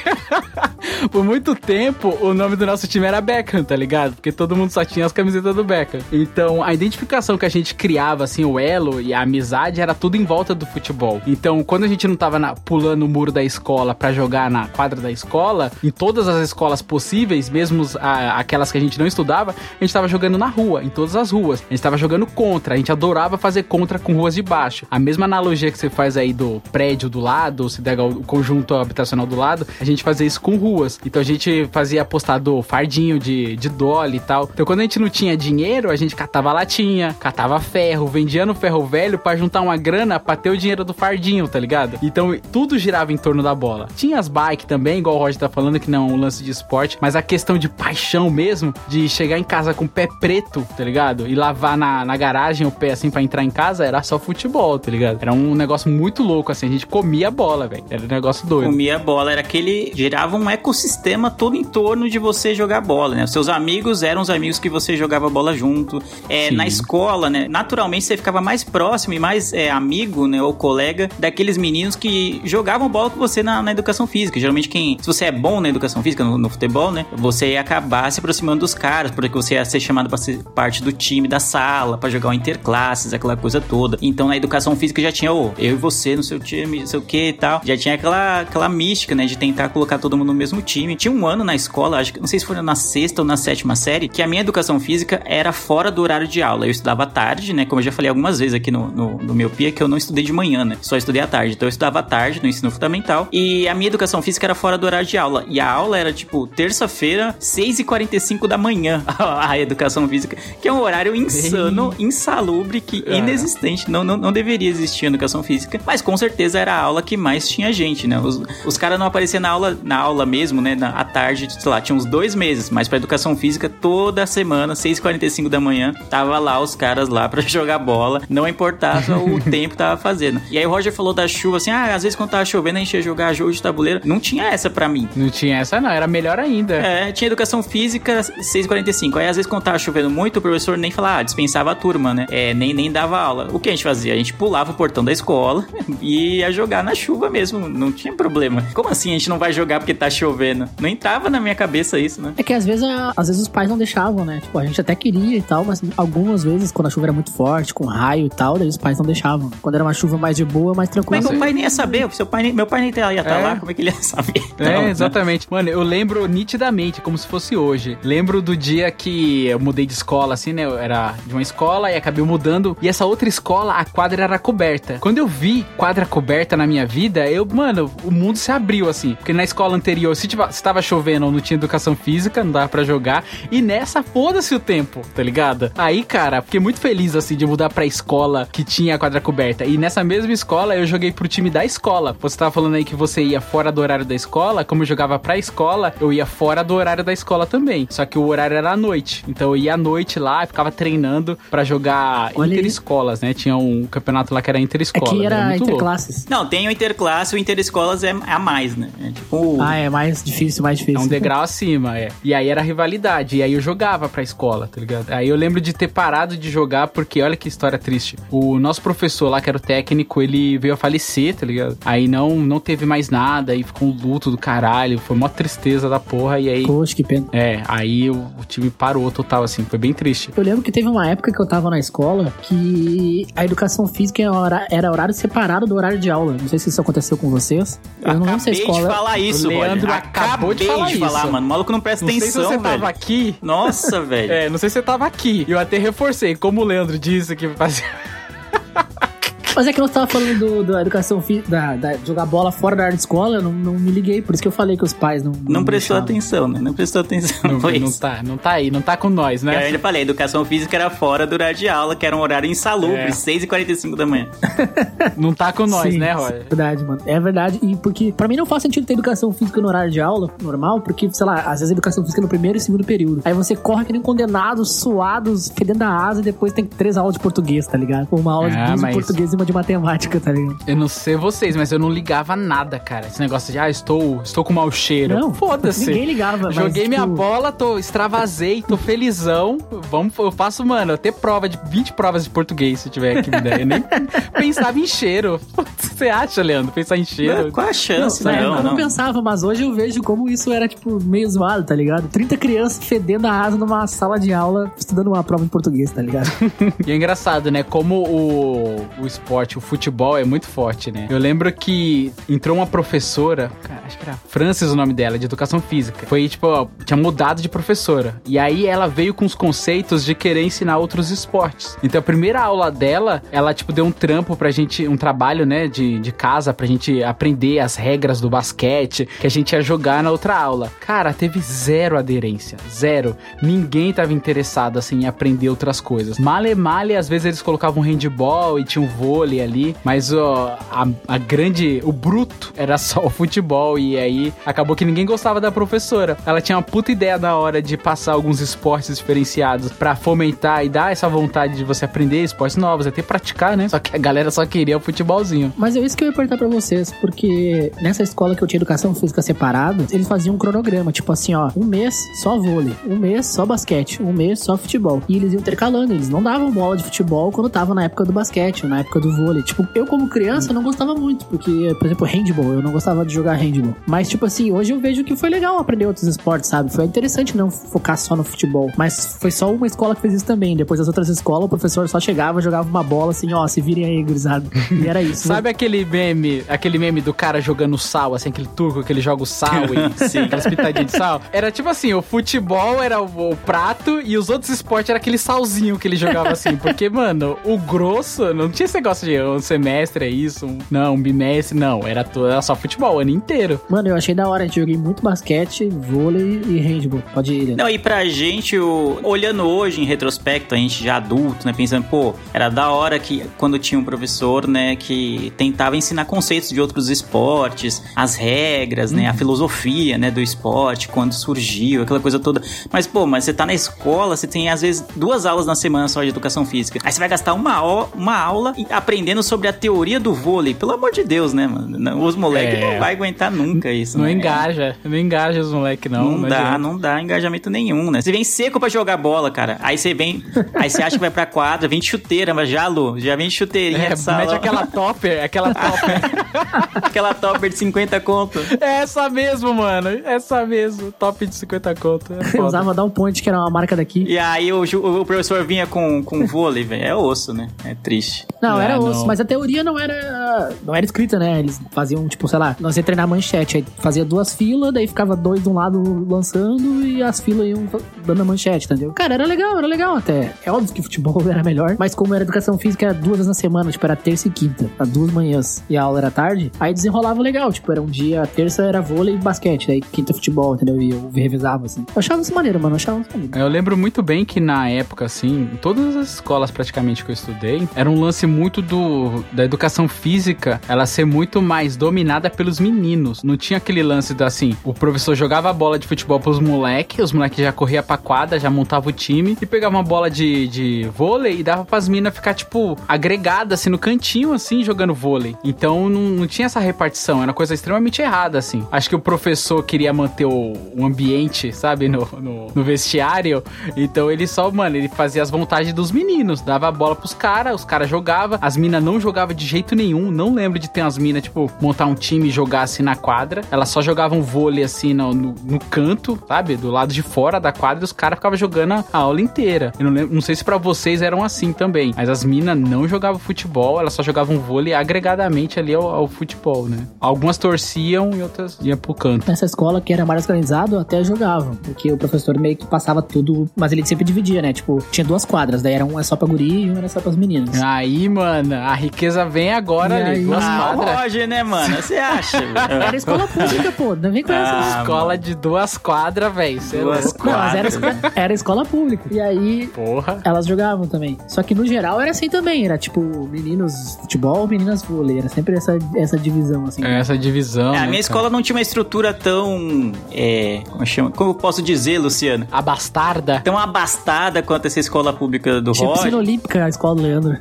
C: [laughs] por muito tempo, o nome do nosso time era Beckham, tá ligado? Ligado? Porque todo mundo só tinha as camisetas do Beckham. Então, a identificação que a gente criava, assim, o elo e a amizade era tudo em volta do futebol. Então, quando a gente não tava na- pulando o muro da escola pra jogar na quadra da escola, em todas as escolas possíveis, mesmo a- aquelas que a gente não estudava, a gente tava jogando na rua, em todas as ruas. A gente tava jogando contra, a gente adorava fazer contra com ruas de baixo. A mesma analogia que você faz aí do prédio do lado, se der o conjunto habitacional do lado, a gente fazia isso com ruas. Então a gente fazia apostado fardinho de, de dolly e tal. Então quando a gente não tinha dinheiro, a gente catava latinha, catava ferro, vendia no ferro velho pra juntar uma grana pra ter o dinheiro do fardinho, tá ligado? Então tudo girava em torno da bola. Tinha as bikes também, igual o Roger tá falando, que não é um lance de esporte, mas a questão de paixão mesmo, de chegar em casa com o pé preto, tá ligado? E lavar na, na garagem o pé assim pra entrar em casa, era só futebol, tá ligado? Era um negócio muito louco, assim, a gente comia bola, velho. Era um negócio doido.
A: Comia bola, era aquele. gerava um ecossistema todo em torno de você jogar bola, né? Os seus amigos eram os amigos que você jogava bola junto. É, na escola, né? Naturalmente você ficava mais próximo e mais é, amigo, né? Ou colega daqueles meninos que jogavam bola com você na, na educação física. Geralmente, quem. Se você é bom na educação física, no, no futebol, né? Você ia acabar se aproximando dos caras, porque você ia ser chamado pra ser parte do time da sala, pra jogar o interclasses, aquela coisa toda. Então na educação física já tinha, ô, eu e você no seu time, não sei o que e tal. Já tinha aquela, aquela mística, né? De tentar colocar todo mundo no mesmo time. Tinha um ano na escola, acho que não sei se foi na sexta ou na sétima série, que a minha educação física era fora do horário de aula. Eu estudava à tarde, né? Como eu já falei algumas vezes aqui no, no, no meu PIA, que eu não estudei de manhã, né? Só estudei à tarde. Então eu estudava à tarde no ensino fundamental. E a minha educação física era fora do horário de aula. E a aula era tipo terça-feira, 6h45 da manhã. [laughs] a educação física, que é um horário insano, insalubre, que
C: É.
A: inexistente. Não, não, não deveria existir educação física. Mas com certeza era a aula que mais tinha gente, né? Os, os caras não apareciam na aula, na aula mesmo, né? Na, à tarde, sei lá, tinha uns dois meses. Mas pra educação física, toda semana, 6h45 da manhã, tava lá os caras lá pra [laughs] jogar bola. Não importava o [laughs] tempo que tava fazendo. E aí o Roger falou da chuva, assim, ah, às vezes quando tava chovendo a gente ia jogar jogo de tabuleiro. Não tinha essa pra mim.
C: Não tinha essa, não, era melhor ainda.
A: É, tinha educação física 6h45. Aí às vezes quando tava chovendo muito, o professor nem falava, ah, dispensava a turma, né? É, nem, nem dava aula. O que a gente fazia? A gente pulava o portão da escola [laughs] e ia jogar na chuva mesmo. Não tinha problema. Como assim a gente não vai jogar porque tá chovendo? Não entrava na minha cabeça isso, né?
B: É que às vezes, às vezes os pais não deixavam, né? Tipo, a gente até queria e tal, mas algumas vezes, quando a chuva era muito forte, com raio e tal, daí os pais não deixavam. Quando era uma chuva mais de boa, mais
A: Como é
B: tranquila.
A: que o pai nem ia saber? O seu pai nem- meu pai nem ia estar
C: É.
A: lá. Como é que ele ia saber? [laughs]
C: É,
A: Não, né?
C: exatamente. Mano, eu lembro nitidamente, como se fosse hoje. Lembro do dia que eu mudei de escola, assim, né? Eu era de uma escola e acabei mudando. E essa outra escola, a quadra era coberta. Quando eu vi quadra coberta na minha vida, eu, mano, o mundo se abriu, assim. Porque na escola anterior, se, se tava chovendo, não tinha educação física, não dava pra jogar. E nessa, foda-se o tempo, tá ligado? Aí, cara, fiquei muito feliz, assim, de mudar pra escola que tinha a quadra coberta. E nessa mesma escola, eu joguei pro time da escola. Você tava falando aí que você ia fora do horário da escola. Como eu jogava pra escola, eu ia fora do horário da escola também. Só que o horário era à noite. Então eu ia à noite lá e ficava treinando pra jogar
B: Olha
C: interescolas, né? Tinha um campeonato lá que era
B: É
C: interescola.
B: que era
C: louco.
B: interclasses.
A: Não, tem o interclasse, o interescolas é a mais, né? É tipo.
B: Ah, é mais difícil, mais
C: É
B: difícil.
C: um degrau acima, é. E aí era rivalidade. E aí eu jogava pra escola, tá ligado? Aí eu lembro de ter parado de jogar porque, olha que história triste. O nosso professor lá, que era o técnico, ele veio a falecer, tá ligado? Aí não, não teve mais nada, aí ficou um luto do caralho. Foi uma tristeza da porra. E aí.
B: Poxa, que pena.
C: É, aí o, o time parou total, assim. Foi bem triste.
B: Eu lembro que teve uma época que eu tava na escola que a educação física era horário separado do horário de aula. Não sei se isso aconteceu com vocês. Eu não lembro se a
A: Acabei
B: escola.
A: de falar isso,
C: O Leandro acabou de
A: Acabei
C: falar isso.
A: mano. O maluco não presta
C: Não sei se
A: atenção,
C: você
A: velho.
C: tava aqui.
A: Nossa, velho.
C: É, não sei se você tava aqui. Eu até reforcei, como o Leandro disse que fazia. [laughs]
B: Mas é que nós tava falando do, da educação física, da, jogar bola fora da área de escola, eu não, não me liguei. Por isso que eu falei que os pais não.
A: Não prestou
B: deixavam.
A: atenção, né? Não prestou atenção.
C: Não, [laughs]
A: foi
C: não
A: isso.
C: tá, não tá aí, não tá com nós,
A: Eu
C: né?
A: ainda falei, a educação física era fora do horário de aula, que era um horário insalubre,
C: É.
A: 6h45 da manhã. [laughs]
C: Não tá com nós,
B: Sim,
C: né,
B: É
C: Roger?
B: verdade, mano. É verdade. E porque, pra mim, não faz sentido ter educação física no horário de aula, normal, porque, sei lá, às vezes a educação física é no primeiro e segundo período. Aí você corre que nem condenado, suados, fedendo a asa e depois tem três aulas de português, tá ligado? Uma aula
C: Ah,
B: de duas
C: mas-
B: de português e uma de matemática, tá ligado?
C: Eu não sei vocês, mas eu não ligava nada, cara. Esse negócio de, ah, estou, estou com mau cheiro.
B: Não,
C: foda-se.
B: ninguém ligava, mas,
C: Joguei minha
B: tipo-
C: bola, tô extravasei, tô felizão. Vamos, eu faço, mano, até prova de 20 provas de português se tiver aqui me der. Eu nem [laughs] pensava em cheiro. Você acha, Leandro? Pensar em cheiro.
A: Qual a chance? Não,
B: época eu não
A: não.
B: pensava, mas hoje eu vejo como isso era, tipo, meio zoado, tá ligado? 30 crianças fedendo a asa numa sala de aula, estudando uma prova em português, tá ligado? [laughs]
C: E é engraçado, né? Como o, o esporte, o futebol é muito forte, né? Eu lembro que entrou uma professora, cara, acho que era Francis o nome dela, de educação física. Foi, tipo, ó, tinha mudado de professora. E aí ela veio com os conceitos de querer ensinar outros esportes. Então a primeira aula dela, ela, tipo, deu um trampo pra gente, um trabalho, né, de, de casa, pra gente aprender as regras do basquete, que a gente ia jogar na outra aula. Cara, teve zero aderência. Zero. Ninguém tava interessado, assim, em aprender outras coisas. Male, male, às vezes eles colocavam handball e tinha um vôlei ali, mas ó, a, a grande, o bruto era só o futebol e aí acabou que ninguém gostava da professora. Ela tinha uma puta ideia da hora de passar alguns esportes diferenciados pra fomentar e dar essa vontade de você aprender esportes novos, até praticar, né? Só que a galera só queria o futebolzinho.
B: Mas é isso que eu ia perguntar pra vocês, porque nessa escola que eu tinha educação física separado, eles faziam um cronograma, tipo assim, ó, um mês só vôlei, um mês só basquete, um mês só futebol. E eles iam intercalando, eles não davam bola de futebol quando tava na época do basquete, na época do vôlei. Tipo, eu como criança não gostava muito, porque, por exemplo, handball, eu não gostava de jogar handball. Mas, tipo assim, hoje eu vejo que foi legal aprender outros esportes, sabe? Foi interessante não focar só no futebol. Mas foi só uma escola que fez isso também. Depois das outras escolas, o professor só chegava, jogava uma bola assim, ó, se virem aí, gurizada. E era isso.
C: Sabe aquele meme, aquele meme do cara jogando sal, assim, aquele turco que ele joga o sal e [laughs]
A: Sim.
C: aquelas pitadinhas de sal? Era tipo assim, o futebol era o, o prato e os outros esportes era aquele salzinho que ele jogava assim. Porque, mano, o grosso, não tinha esse negócio de um semestre é isso, um, não, um bimestre, não. Era, to- era só futebol o ano inteiro.
B: Mano, eu achei da hora. Eu joguei muito basquete, vôlei e handball. Pode ir, né?
A: Não, e pra gente, o- olhando hoje em retrospecto, a gente já adulto, né, pensando, pô, era da hora que quando tinha um professor, né, que tentava ensinar conceitos de outros esportes, as regras, né, a filosofia, né, do esporte, quando surgiu, aquela coisa toda. Mas, pô, mas você tá na escola, você tem às vezes duas aulas na semana só de educação física. Aí você vai gastar uma, uma aula e- aprendendo sobre a teoria do vôlei. Pelo amor de Deus, né, mano? Não, Os moleques
C: É.
A: não vai aguentar nunca isso.
C: Não
A: né?
C: engaja, não engaja os moleques, não.
A: Não, dá,
C: adianta.
A: não dá engajamento nenhum, né? Você vem seco pra jogar bola, cara. Aí você vem, aí você acha que vai pra quadra, vem de chuteira, mas já, Lu, já vem de chuteirinha
C: É,
A: de sala.
C: mete aquela topper, aquela topper. [laughs]
A: aquela topper de 50 conto.
C: É essa mesmo, mano. Essa mesmo. Top de 50 conto. É [laughs]
B: Eu usava Down Point, que era uma marca daqui.
A: E aí o, o professor vinha com, com vôlei, velho. É osso, né? É triste.
B: Não,
C: É,
B: era osso, mas a teoria não era não era escrita, né? Eles faziam, tipo, sei lá, nós ia treinar manchete, aí fazia duas filas, daí ficava dois de um lado lançando e as filas iam dando a manchete, entendeu? Cara, era legal, era legal até. É óbvio que futebol [laughs] era melhor, mas como era educação física, era duas vezes na semana, tipo, era terça e quinta, as duas manhãs, e a aula era tarde, aí desenrolava legal, tipo, era um dia, terça era vôlei e basquete, daí quinta futebol, entendeu? E eu revezava, assim. Eu achava isso maneiro, mano, eu achava isso maneiro.
C: Eu lembro muito bem que na época, assim, em todas as escolas praticamente que eu estudei, era um lance muito do da educação física, ela ser muito mais dominada pelos meninos. Não tinha aquele lance da assim, o professor jogava a bola de futebol pros moleques, os moleques já corria pra quadra, já montava o time e pegava uma bola de, de vôlei e dava pras minas ficar, tipo, agregada assim no cantinho, assim, jogando vôlei. Então não, não tinha essa repartição, era uma coisa extremamente errada, assim. Acho que o professor queria manter o, o ambiente, sabe, no, no, no vestiário. Então ele só, mano, ele fazia as vontades dos meninos, dava a bola pros caras, os caras jogavam, as minas não jogavam de jeito nenhum. Não lembro de ter umas minas, tipo, montar um time e jogar assim na quadra. Elas só jogavam vôlei assim no, no, no canto, sabe? Do lado de fora da quadra e os caras ficavam jogando a aula inteira. Eu não, lembro, não sei se pra vocês eram assim também, mas as minas não jogavam futebol, elas só jogavam vôlei agregadamente ali ao, ao futebol, né? Algumas torciam e outras iam pro canto.
B: Nessa escola que era mais organizado, até jogavam. Porque o professor meio que passava tudo. Mas ele sempre dividia, né? Tipo, tinha duas quadras. Daí era um é só pra guri e um era só pras meninas.
C: Aí, mano, a riqueza vem agora
B: E
C: ali.
B: aí?
C: Duas
A: Ah,
C: quadras.
A: Roger, né, mano? Você acha? [laughs]
B: Era escola pública, pô. Não vem com essa.
A: Ah,
C: Escola de duas quadras, velho. É
A: Duas.
B: Não, era,
A: quadras.
B: escola- era escola pública. E aí,
C: Porra.
B: elas jogavam também. Só que no geral era assim também. Era tipo, meninos futebol, meninas vôlei. Era sempre essa, essa divisão, assim.
C: É essa divisão.
A: É, a
C: né,
A: minha
C: cara?
A: escola não tinha uma estrutura tão. É, como chama? Como eu posso dizer, Luciano?
C: A bastarda.
A: Tão abastada quanto essa escola pública do
B: piscina
A: Roger.
B: olímpica, a escola do Leandro.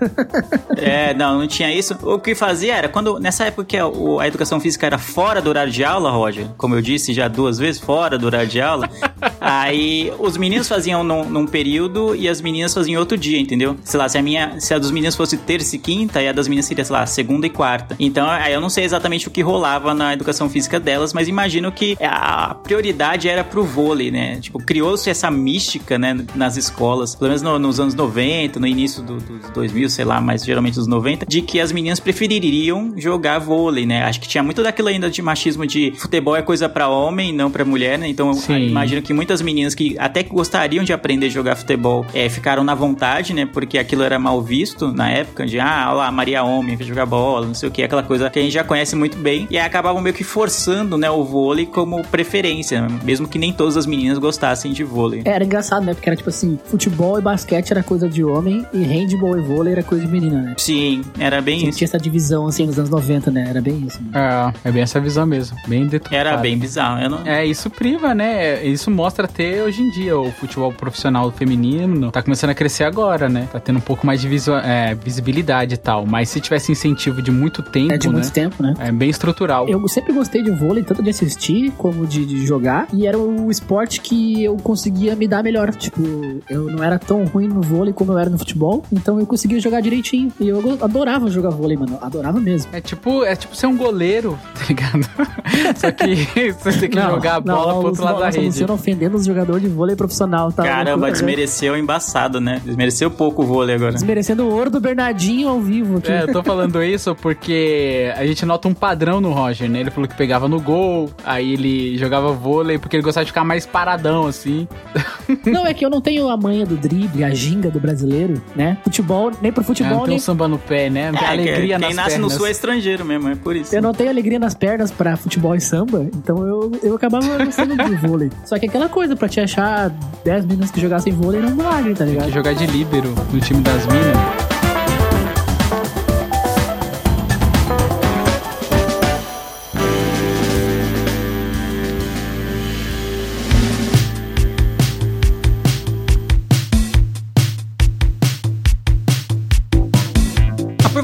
A: É, não, não tinha isso. O que fazia era, quando nessa época que a, a educação física era fora do horário de aula, Roger, como eu disse já duas vezes, fora do horário de aula, [laughs] Aí os meninos faziam num, num período e as meninas faziam outro dia, entendeu? Sei lá, se a minha, se a dos meninos fosse terça e quinta, e a das meninas seria, sei lá, segunda e quarta. Então, aí eu não sei exatamente o que rolava na educação física delas, mas imagino que a prioridade era pro vôlei, né? Tipo, criou-se essa mística, né, nas escolas, pelo menos no- nos anos 90, no início do- dos 2000, sei lá, mas geralmente nos 90, de que as meninas prefeririam jogar vôlei, né? Acho que tinha muito daquilo ainda de machismo de futebol é coisa pra homem, não pra mulher, né? Então, imagino que muitas meninas que até que gostariam de aprender a jogar futebol é, ficaram na vontade, né? Porque aquilo era mal visto na época, de ah, olha lá, Maria Homem, que jogar bola, não sei o que, aquela coisa que a gente já conhece muito bem. E aí acabavam meio que forçando, né, o vôlei como preferência, né? mesmo que nem todas as meninas gostassem de vôlei.
B: Era engraçado, né? Porque era tipo assim, futebol e basquete era coisa de homem e handball e vôlei era coisa de menina, né?
A: Sim, era bem
B: Tinha,
A: isso.
B: tinha essa divisão, assim, nos anos 90, né? Era bem isso. né?
C: É, é bem essa visão mesmo. Bem deturpada.
A: Era bem bizarro. Eu não...
C: É, isso priva, né? Isso mostra até hoje em dia o futebol profissional feminino tá começando a crescer agora, né? Tá tendo um pouco mais de visu- é, visibilidade e tal. Mas se tivesse incentivo de muito tempo,
B: É de
C: né?
B: muito tempo, né?
C: É bem estrutural.
B: Eu sempre gostei de vôlei, tanto de assistir como de, de jogar. E era o esporte que eu conseguia me dar melhor. Tipo, eu não era tão ruim no vôlei como eu era no futebol. Então eu conseguia jogar direitinho. E eu adorava jogar vôlei, mano. Adorava mesmo.
C: É tipo, é tipo ser um goleiro, [laughs] tá ligado? [laughs] Só que [laughs] você tem que jogar a bola pro outro lado da rede.
B: Ofendendo os jogadores de vôlei profissional, tá?
A: Caramba,
B: Loucura, né?
A: desmereceu embaçado, né? Desmereceu pouco o vôlei agora.
B: Desmerecendo o ouro do Bernardinho ao vivo aqui.
C: É, eu tô [laughs] falando isso porque a gente nota um padrão no Roger, né? Ele falou que pegava no gol, aí ele jogava vôlei porque ele gostava de ficar mais paradão, assim. [laughs]
B: Não, é que eu não tenho a manha do drible, a ginga do brasileiro, né? Futebol, nem pro
C: É,
B: futebol,
C: não tem
B: nem
C: um samba no pé, né? Não tem
A: É,
C: alegria
A: quem
C: nas
A: nasce
C: pernas.
A: no sul é estrangeiro mesmo, é por isso.
B: Eu não tenho alegria nas pernas pra futebol e samba, então eu, eu acabava gostando de vôlei. Só que aquela coisa, pra te achar 10 meninas que jogassem vôlei um milagre, tá
C: Tem
B: ligado?
C: que jogar de líbero no time das minas.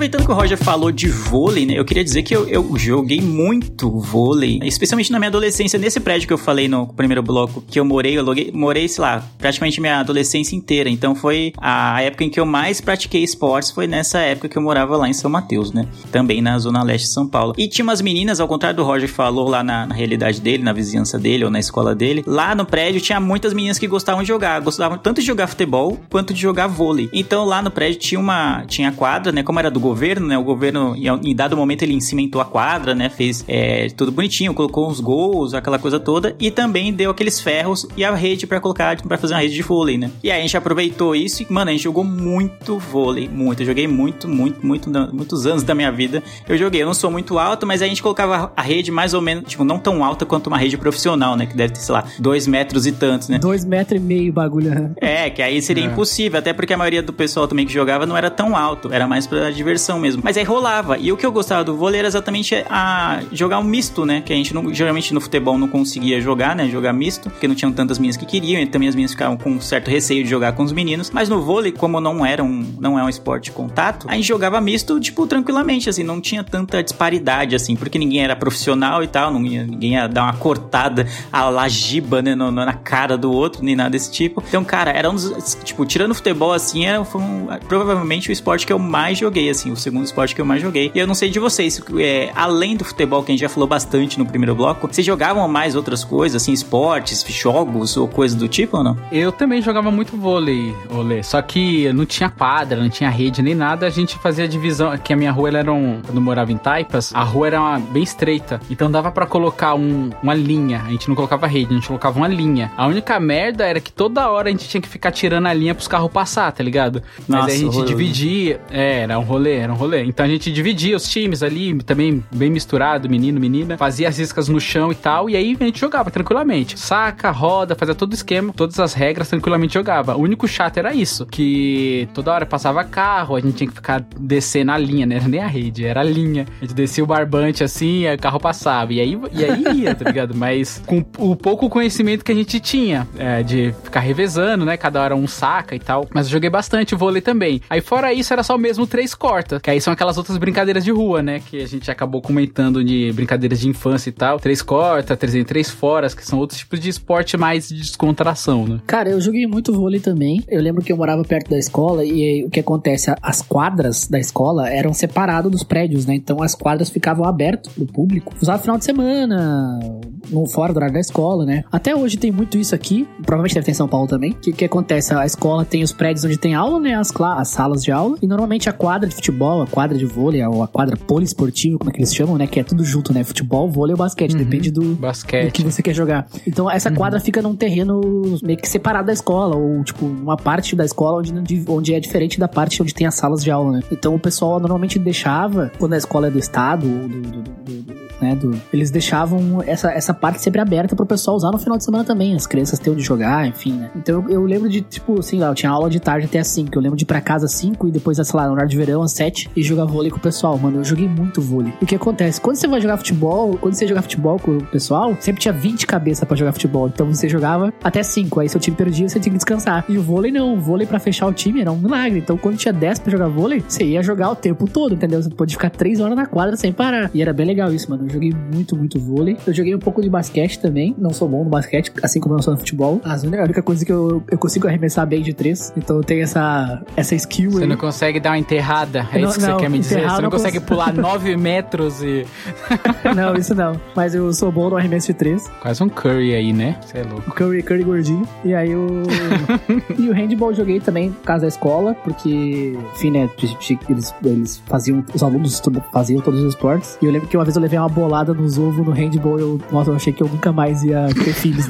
A: Aproveitando que o Roger falou de vôlei, né? Eu queria dizer que eu, eu joguei muito vôlei, especialmente na minha adolescência, nesse prédio que eu falei no primeiro bloco que eu morei, eu loguei- morei, sei lá, praticamente minha adolescência inteira. Então foi a época em que eu mais pratiquei esportes, foi nessa época que eu morava lá em São Mateus, né? Também na zona leste de São Paulo. E tinha umas meninas, ao contrário do Roger falou lá na, na realidade dele, na vizinhança dele ou na escola dele, lá no prédio tinha muitas meninas que gostavam de jogar, gostavam tanto de jogar futebol quanto de jogar vôlei. Então lá no prédio tinha uma tinha quadra, né? Como era do governo, né? O governo em, em dado momento ele cimentou a quadra, né? Fez é, tudo bonitinho, colocou uns gols, aquela coisa toda e também deu aqueles ferros e a rede pra colocar para fazer uma rede de vôlei, né? E aí a gente aproveitou isso e mano, a gente jogou muito vôlei, muito. Eu joguei muito, muito, muito, muitos anos da minha vida. Eu joguei. Eu não sou muito alto, mas a gente colocava a rede mais ou menos, tipo, não tão alta quanto uma rede profissional, né? Que deve ter, sei lá, dois metros e tantos, né?
B: Dois metros e meio bagulho. né?
A: É, que aí seria
C: É.
A: impossível, até porque a maioria do pessoal também que jogava não era tão alto, era mais pra diversão mesmo. Mas aí rolava. E o que eu gostava do vôlei era exatamente a jogar um misto, né? Que a gente não- geralmente no futebol não conseguia jogar, né? Jogar misto, porque não tinham tantas meninas que queriam, e também as meninas ficavam com um certo receio de jogar com os meninos. Mas no vôlei, como não era um, não é um esporte de contato, a gente jogava misto, tipo, tranquilamente, assim, não tinha tanta disparidade, assim, porque ninguém era profissional e tal, não ia, ninguém ia dar uma cortada a lagiba, né, no- na cara do outro, nem nada desse tipo. Então, cara, era um dos, tipo, tirando futebol, assim, era, foi um- provavelmente o esporte que eu mais joguei, assim, segundo esporte que eu mais joguei. E eu não sei de vocês, é, além do futebol, que a gente já falou bastante no primeiro bloco, vocês jogavam mais outras coisas, assim, esportes, jogos ou coisas do tipo ou não?
C: Eu também jogava muito vôlei, Olê. Só que não tinha quadra, não tinha rede nem nada. A gente fazia divisão. Que a minha rua ela era um. Quando eu morava em Taipas, a rua era uma- bem estreita. Então dava pra colocar um- uma linha. A gente não colocava rede, a gente colocava uma linha. A única merda era que toda hora a gente tinha que ficar tirando a linha pros carros passar, tá ligado? Mas
A: Nossa,
C: aí a gente dividia. É, era um rolê, era um rolê. Então a gente dividia os times ali, também bem misturado, menino, menina. Fazia as riscas no chão e tal. E aí a gente jogava tranquilamente. Saca, roda, fazia todo o esquema, todas as regras, tranquilamente jogava. O único chato era isso, que toda hora passava carro, a gente tinha que ficar descendo a linha, né? Era nem a rede, era a linha. A gente descia o barbante assim, o carro passava. E aí, e aí ia, tá ligado? [laughs] Mas com o pouco conhecimento que a gente tinha, é, de ficar revezando, né? Cada hora um saca e tal. Mas eu joguei bastante vôlei também. Aí fora isso, era só mesmo três cortas. Que aí são aquelas outras brincadeiras de rua, né? Que a gente acabou comentando de brincadeiras de infância e tal. Três corta, três em três foras, que são outros tipos de esporte mais de descontração, né?
B: Cara, eu joguei muito vôlei também. Eu lembro que eu morava perto da escola e aí, o que acontece? As quadras da escola eram separadas dos prédios, né? Então as quadras ficavam abertas pro público. Usava final de semana, no fora do horário da escola, né? Até hoje tem muito isso aqui. Provavelmente deve ter em São Paulo também. O que, que acontece? A escola tem os prédios onde tem aula, né? As, as salas de aula. E normalmente a quadra de futebol, a quadra de vôlei, ou a quadra poliesportiva, como é que eles chamam, né? Que é tudo junto, né? Futebol, vôlei ou basquete. Depende do, do que
C: Basquete.
B: você quer jogar. Então essa quadra fica num terreno meio que separado da escola, ou tipo, uma parte da escola onde, onde- é diferente da parte onde tem as salas de aula, né? Então o pessoal normalmente deixava, quando a escola é do estado, ou do, do- do- do- né, do- eles deixavam essa, essa parte sempre aberta pro pessoal usar no final de semana também, as crianças ter onde jogar, enfim, né? Então eu, eu lembro de, tipo, assim, lá, eu tinha aula de tarde até às 5, eu lembro de ir pra casa às 5 e depois, sei lá, no horário de verão às 7 e jogar vôlei com o pessoal, mano, eu joguei muito vôlei. O que acontece? Quando você vai jogar futebol, quando você jogar futebol com o pessoal, sempre tinha 20 cabeças pra jogar futebol, então você jogava até 5, aí seu time perdia, você tinha que descansar. E o vôlei não, o vôlei pra fechar o time era um milagre, então quando tinha 10 pra jogar vôlei, você ia jogar o tempo todo, entendeu? Você pode ficar 3 horas na quadra sem parar. E era bem legal isso, mano, eu joguei muito, muito vôlei. Eu joguei um pouco de basquete também, não sou bom no basquete, assim como eu não sou no futebol. As única- A única coisa que eu, eu consigo arremessar bem de 3, então eu tenho essa, essa skill
C: Você
B: aí.
C: não consegue dar uma enterrada? É
B: Não,
C: isso que
B: não,
C: você quer me dizer? Você não
B: não
C: consegue
B: consigo.
C: pular 9 [laughs] metros e. [laughs]
B: não, isso não. Mas eu sou bom no arremesso de 3.
C: Quase um Curry aí, né? Você é louco.
B: Curry, Curry gordinho. E aí o. [laughs] e o handball eu joguei também por causa da escola, porque, enfim, né, eles, eles faziam, os alunos faziam todos os esportes. E eu lembro que uma vez eu levei uma bolada nos ovos no handball, eu, nossa, eu achei que eu nunca mais ia ter filhos.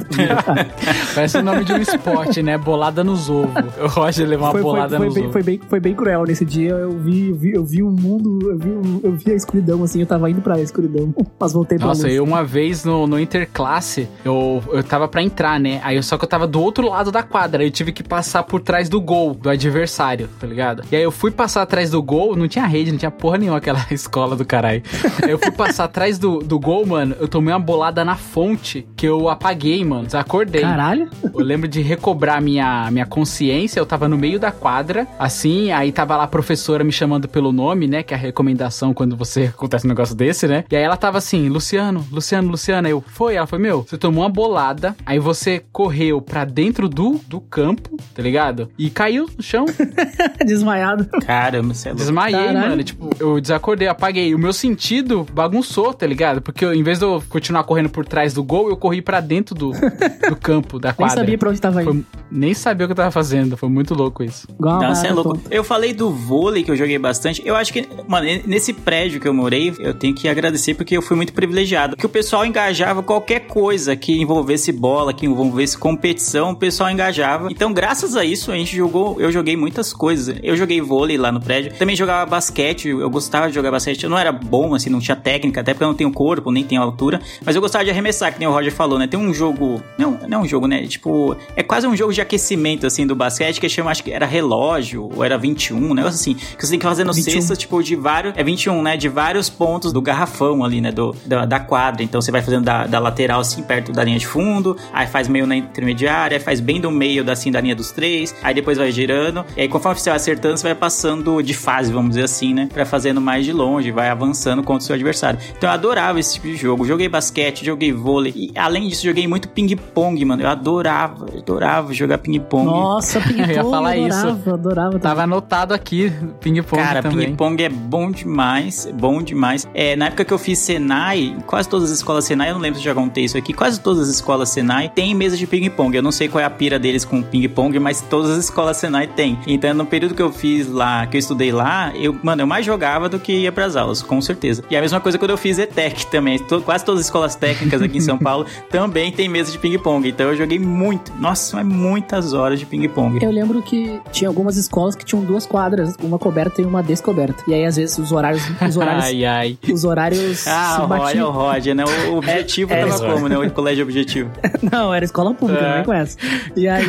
C: Parece o nome de um esporte, né? Bolada nos ovos. O Roger levou uma
B: foi, foi,
C: bolada
B: foi,
C: nos
B: bem,
C: ovos.
B: foi, bem, foi bem cruel nesse dia. Eu vi, vi, eu vi o mundo, eu vi, eu vi a escuridão, assim, eu tava indo pra escuridão. [laughs] Mas voltei pra
C: Nossa,
B: luz.
C: eu uma vez no, no interclasse, eu, eu tava pra entrar, né? Aí só que eu tava do outro lado da quadra. Eu tive que passar por trás do gol do adversário, tá ligado? E aí eu fui passar atrás do gol, não tinha rede, não tinha porra nenhuma aquela [laughs] escola do caralho. Aí eu fui passar atrás do, do gol, mano. Eu tomei uma bolada na fonte que eu apaguei, mano. Desacordei.
B: Caralho?
C: Eu lembro de recobrar minha, minha consciência. Eu tava no meio da quadra, assim, aí tava lá a professora me chamando pelo nome, né? Que é a recomendação quando você [laughs] acontece um negócio desse, né? E aí ela tava assim, Luciano, Luciano, Luciano. Aí Eu, foi? Ela foi, meu, você tomou uma bolada, aí você correu pra dentro do, do campo, tá ligado? E caiu no chão. [laughs]
B: Desmaiado.
A: Caramba, você é louco.
C: Desmaiei,
B: Caralho.
C: mano. Tipo, eu desacordei, apaguei. O meu sentido bagunçou, tá ligado? Porque eu, em vez de eu continuar correndo por trás do gol, eu corri pra dentro do, do campo, da [laughs]
B: Nem
C: quadra.
B: sabia pra onde tava indo.
C: Foi- nem sabia o que eu tava fazendo. Foi muito louco isso.
B: Igual
A: Não, você é louco.
B: tonta.
A: Eu falei do vôlei que eu joguei bastante. Eu acho que, mano, nesse prédio que eu morei, eu tenho que agradecer porque eu fui muito privilegiado. Que o pessoal engajava qualquer coisa que envolvesse bola, que envolvesse competição, o pessoal engajava. Então, graças a isso, a gente jogou, eu joguei muitas coisas. Eu joguei vôlei lá no prédio. Também jogava basquete, eu gostava de jogar basquete. Eu não era bom, assim, não tinha técnica, até porque eu não tenho corpo, nem tenho altura. Mas eu gostava de arremessar, que nem o Roger falou, né? Tem um jogo. Não, não é um jogo, né? Tipo, é quase um jogo de aquecimento, assim, do basquete, que chama, acho que era relógio, ou era 21, um negócio assim. Que você tem que fazer no
B: 21.
A: cestas, tipo, de vários. É 21, né? De vários pontos do garrafão ali, né? Do, da, da quadra. Então você vai fazendo da, da lateral, assim, perto da linha de fundo. Aí faz meio na intermediária, aí faz bem do meio, da, assim, da linha dos três. Aí depois vai girando. E aí, conforme você vai acertando, você vai passando de fase, vamos dizer assim, né? Pra fazendo mais de longe, vai avançando contra o seu adversário. Então eu adorava esse tipo de jogo. Joguei basquete, joguei vôlei. E além disso, joguei muito ping-pong, mano. Eu adorava, adorava jogar ping-pong.
B: Nossa, [laughs] ping-pong,
C: Eu ia falar
B: eu
C: isso.
B: adorava, adorava.
C: Tava anotado aqui, ping-pong
A: Cara,
C: também.
A: ping-pong é bom demais, bom demais. É, na época que eu fiz Senai, quase todas as escolas Senai, eu não lembro se já contei isso aqui, quase todas as escolas Senai tem mesa de ping-pong. Eu não sei qual é a pira deles com ping-pong, mas todas as escolas Senai tem. Então, no período que eu fiz lá, que eu estudei lá, eu, mano, eu mais jogava do que ia pras aulas, com certeza. E a mesma coisa quando eu fiz ETEC também. To- quase todas as escolas técnicas aqui em São Paulo [laughs] também tem mesa de ping-pong. Então eu joguei muito, nossa, mas muitas horas de ping-pong.
B: Eu lembro que tinha algumas escolas que tinham duas quadras, uma coberta e uma descoberta. E aí, às vezes, os horários. Os horários, [laughs]
C: Ai, ai.
B: os horários [laughs]
A: Ah,
B: se
A: o Roger, né? O objetivo
B: é,
A: tava
B: é.
A: como, né? O colégio objetivo. [laughs]
B: Não, era escola pública,
C: É.
B: não com essa. E aí,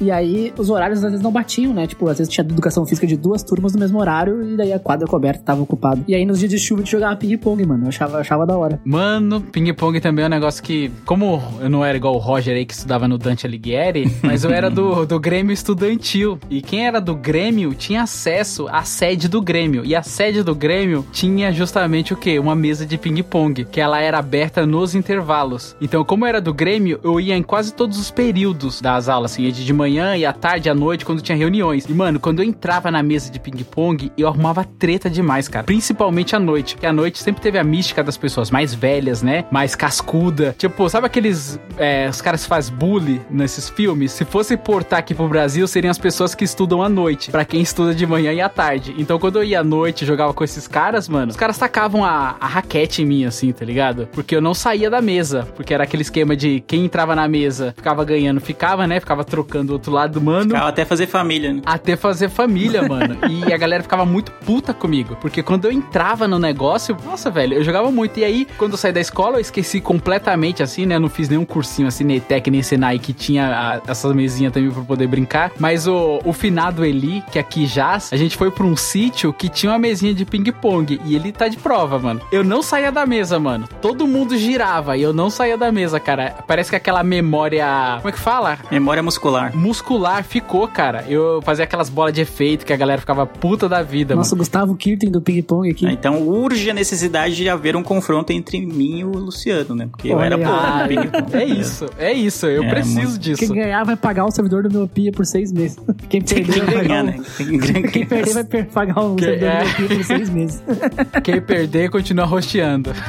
B: e aí, os horários às vezes não batiam, né? Tipo, às vezes tinha educação física de duas turmas no mesmo horário e daí a quadra coberta tava ocupada. E aí, nos dias de chuva, a gente jogava ping-pong, mano. Eu achava achava, achava da hora.
C: Mano, ping-pong também é um negócio que, como eu não era igual o Roger aí que estudava no Dante Alighieri, mas eu era do, do Grêmio Estudantil. E quem era do Grêmio tinha acesso à sede do Grêmio. E a sede do Grêmio tinha justamente o quê? Uma mesa de ping-pong, que ela era aberta nos intervalos. Então, como era do Grêmio, eu ia em quase todos os períodos das aulas, assim, de manhã e à tarde, à noite, quando tinha reuniões. E, mano, quando eu entrava na mesa de ping-pong, eu arrumava treta demais, cara. Principalmente à noite. Porque à noite sempre teve a mística das pessoas mais velhas, né? Mais cascuda. Tipo, sabe aqueles. é, os caras que fazem bullying nesses filmes? Se fosse portar aqui pro Brasil, seriam as pessoas que estudam à noite. Pra quem estuda de manhã e à tarde. Então, quando eu ia à noite e jogava com esses caras, mano, os caras tacavam a, a raquete em mim, assim, tá ligado? Porque eu não saía da mesa. Porque era aquele esquema de quem entrava na mesa ficava ganhando, ficava, né? Ficava trocando do outro lado, mano.
A: Ficava até fazer família, né?
C: Até fazer família, mano. E a galera ficava muito puta comigo. Porque quando eu entrava no negócio, nossa, velho, eu jogava muito. E aí, quando eu saí da escola, eu esqueci completamente, assim, né? Eu não fiz nenhum cursinho assim, nem Tech, nem Senai, que tinha a, essa mesinha também pra poder brincar. Mas o, o finado Eli, que aqui jaz, a gente foi pra um sítio que tinha uma mesinha de ping-pong. E ele tá de prova, mano. Eu não saía da mesa, mano. Todo mundo girava e eu não saía da mesa, cara. Parece que aquela memória. Como é que fala?
A: Memória muscular.
C: Muscular ficou, cara. Eu fazia aquelas bolas de efeito que a galera ficava puta da vida,
B: Nossa, o
C: mano.
B: Gustavo Kirten do ping-pong aqui.
A: Então urge a necessidade de haver um confronto entre mim e o Luciano, né? Porque eu
B: Olha
A: era bom
C: Ah, é isso, é isso. Eu
A: É,
C: preciso
A: mano.
C: disso.
B: Quem ganhar vai pagar o servidor do Miopia por seis meses. [laughs] Quem perder
A: Tem que
B: vai
A: ganhar,
B: pagar
A: né? Tem que
B: o...
A: ganhar. [laughs]
B: Quem perder vai per- pagar o
C: Que-
B: servidor
C: é.
B: por seis meses. [laughs]
C: Quem perder, continua rosteando. [laughs]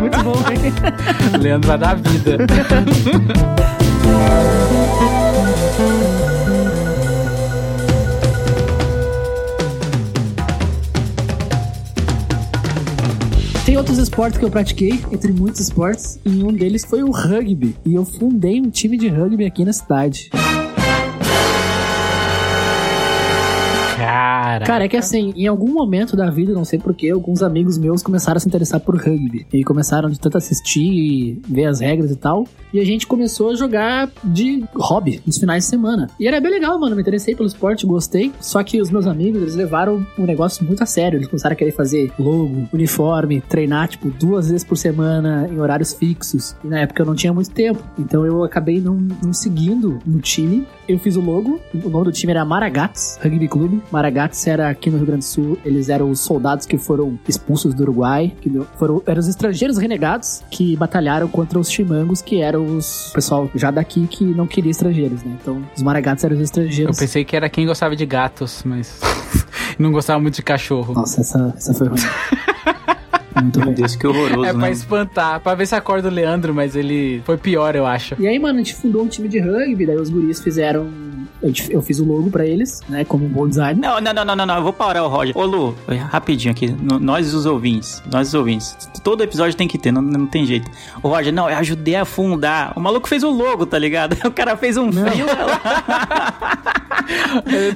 B: Muito bom, né?
C: Leandro vai dar vida.
B: Tem outros esportes que eu pratiquei, entre muitos esportes, e um deles foi o rugby. E eu fundei um time de rugby aqui na cidade.
C: Cara.
B: Cara, é que assim, em algum momento da vida, não sei porquê, alguns amigos meus começaram a se interessar por rugby. E começaram de tanto assistir, ver as regras e tal. E a gente começou a jogar de hobby nos finais de semana. E era bem legal, mano. Me interessei pelo esporte, gostei. Só que os meus amigos, eles levaram o negócio muito a sério. Eles começaram a querer fazer logo, uniforme, treinar, tipo, duas vezes por semana em horários fixos. E na época eu não tinha muito tempo. Então eu acabei não, não seguindo no time. Eu fiz o logo. O nome do time era Maragats Rugby Clube. Maragats era aqui no Rio Grande do Sul. Eles eram os soldados que foram expulsos do Uruguai. Que foram, eram os estrangeiros renegados que batalharam contra os chimangos, que eram os pessoal já daqui que não queria estrangeiros, né? Então, os Maragats eram os
C: Eu
B: estrangeiros.
C: pensei que era quem gostava de gatos, mas [laughs] não gostava muito de cachorro.
B: Nossa, essa, essa foi ruim. [laughs] Muito
A: Meu
B: ruim.
A: Deus, que horroroso,
C: É pra
A: né?
C: espantar, pra ver se acorda o Leandro, mas ele foi pior, eu acho.
B: E aí, mano, a gente fundou um time de rugby, daí os guris fizeram. Eu fiz o logo pra eles, né? Como um bom design.
A: Não, não, não, não, não, não, eu vou parar o Roger. Ô, Lu, rapidinho aqui, nós os ouvintes, nós os ouvintes, todo episódio tem que ter, não, não tem jeito. O Roger, não, eu ajudei a fundar. O maluco fez o logo, tá ligado? [laughs] O cara fez um frio [laughs]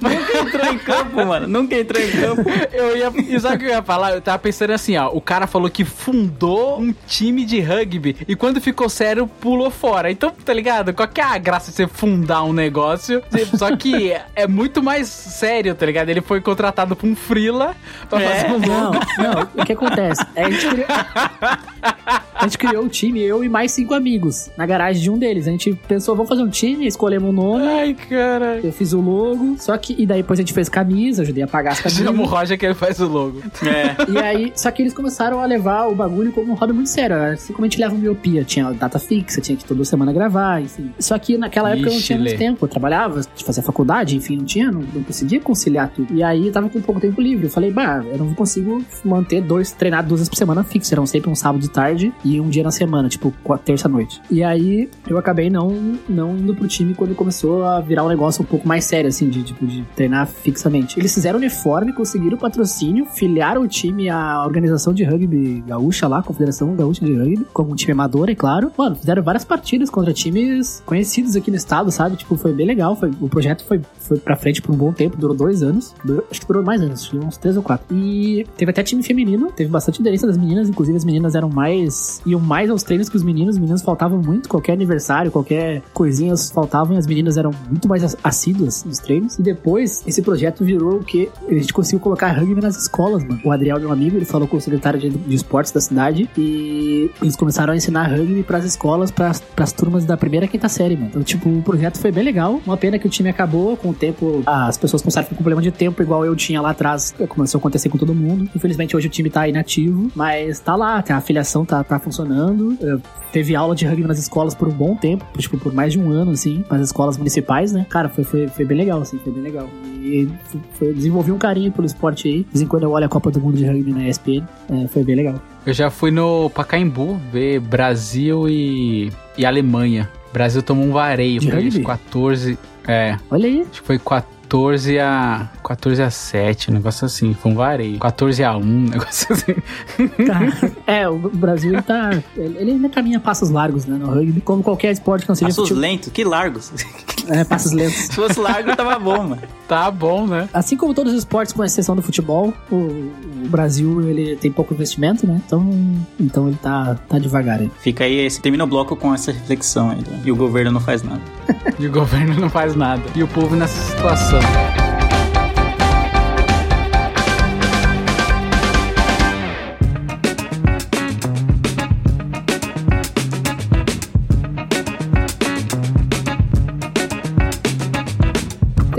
A: Nunca entrou em campo, mano, nunca entrou em campo.
C: Eu ia. E sabe o que eu ia falar? Eu tava pensando assim, ó. O cara falou que fundou um time de rugby e quando ficou sério, pulou fora. Então, tá ligado? Qual que é a graça de você fundar um negócio? Só que é muito mais sério, tá ligado? Ele foi contratado por um Frila pra
A: É.
C: fazer um
B: Não,
C: logo.
B: não, o que acontece? É, a, gente criou, a gente criou um time, eu e mais cinco amigos, na garagem de um deles. A gente pensou, vamos fazer um time, escolhemos um nome,
C: Ai, cara.
B: eu fiz o logo, só que. E daí depois a gente fez camisa, ajudei a pagar as
C: Chama o
B: camisas.
C: Roger que ele faz o logo.
A: É.
B: E aí, só que eles começaram a levar o bagulho como um hobby muito sério. Assim como a gente leva miopia, tinha data fixa, tinha que toda semana gravar, enfim. Só que naquela época eu não tinha muito tempo. Eu trabalhava, fazia faculdade, enfim, não tinha, não, não conseguia conciliar tudo. E aí eu tava com pouco tempo livre. Eu falei, bah, eu não consigo manter dois, treinar duas vezes por semana fixo. Eram sempre um sábado de tarde e um dia na semana, tipo, terça-noite. E aí eu acabei não, não indo pro time quando começou a virar um negócio um pouco mais sério, assim, de, tipo, de treinar fixamente. Eles fizeram uniforme, conseguiram patrocínio, filiaram o time à organização de rugby gaúcha lá, Confederação Gaúcha de Rugby, como um time amador, é claro. Mano, fizeram várias partidas contra times conhecidos aqui no estado, sabe? Tipo, foi bem legal. Foi, o projeto foi, foi pra frente por um bom tempo, durou dois anos. Durou- acho que durou mais anos, uns três ou quatro. E teve até time feminino, teve bastante aderência das meninas, inclusive as meninas eram mais iam mais aos treinos que os meninos. Os meninos faltavam muito, qualquer aniversário, qualquer coisinha faltavam e as meninas eram muito mais ass- assíduas nos treinos. E depois, esse projeto virou o que a gente conseguiu colocar rugby nas escolas, mano. O Adriel, meu amigo, ele falou com o secretário de, de esportes da cidade e eles começaram a ensinar rugby pras escolas, pras, pras turmas da primeira e quinta série, mano. Então, tipo, o projeto foi bem legal. Uma pena que o time acabou com o tempo. As pessoas começaram a ficar com problema de tempo, igual eu tinha lá atrás. Começou a acontecer com todo mundo. Infelizmente, hoje o time tá inativo, mas tá lá, a afiliação tá, tá funcionando. Eu- Teve aula de rugby nas escolas por um bom tempo, tipo, por mais de um ano, assim, nas escolas municipais, né? Cara, foi, foi, foi bem legal, assim, foi bem legal. E foi, foi- desenvolvi um carinho pelo esporte aí. De vez em quando eu olho a Copa do Mundo de Rugby na ESPN, é, foi bem legal.
C: Eu já fui no Pacaembu ver Brasil e, e Alemanha. Brasil tomou um vareio,
B: De
C: foi
B: rugby?
C: 14. É,
B: Olha aí.
C: acho que foi 14 a 14 a 7, um negócio assim, foi um vareio. 14 a 1, [laughs] um negócio assim.
B: Cara, é, o Brasil ele tá. Ele ainda caminha passos largos, né? No rugby, como qualquer esporte que não seja
A: Passos
B: futebol.
A: lentos, que largos.
B: É, passos lentos.
A: Se fosse largo, tava bom, mano.
C: Tá bom, né?
B: Assim como todos os esportes, com exceção do futebol, o, o Brasil ele tem pouco investimento, né? Então, então ele tá, tá devagar aí.
A: Fica aí, esse, termina o bloco com essa reflexão aí. né? E o governo não faz nada. [laughs]
C: E o governo não faz nada. E o povo nessa situação.
B: Tem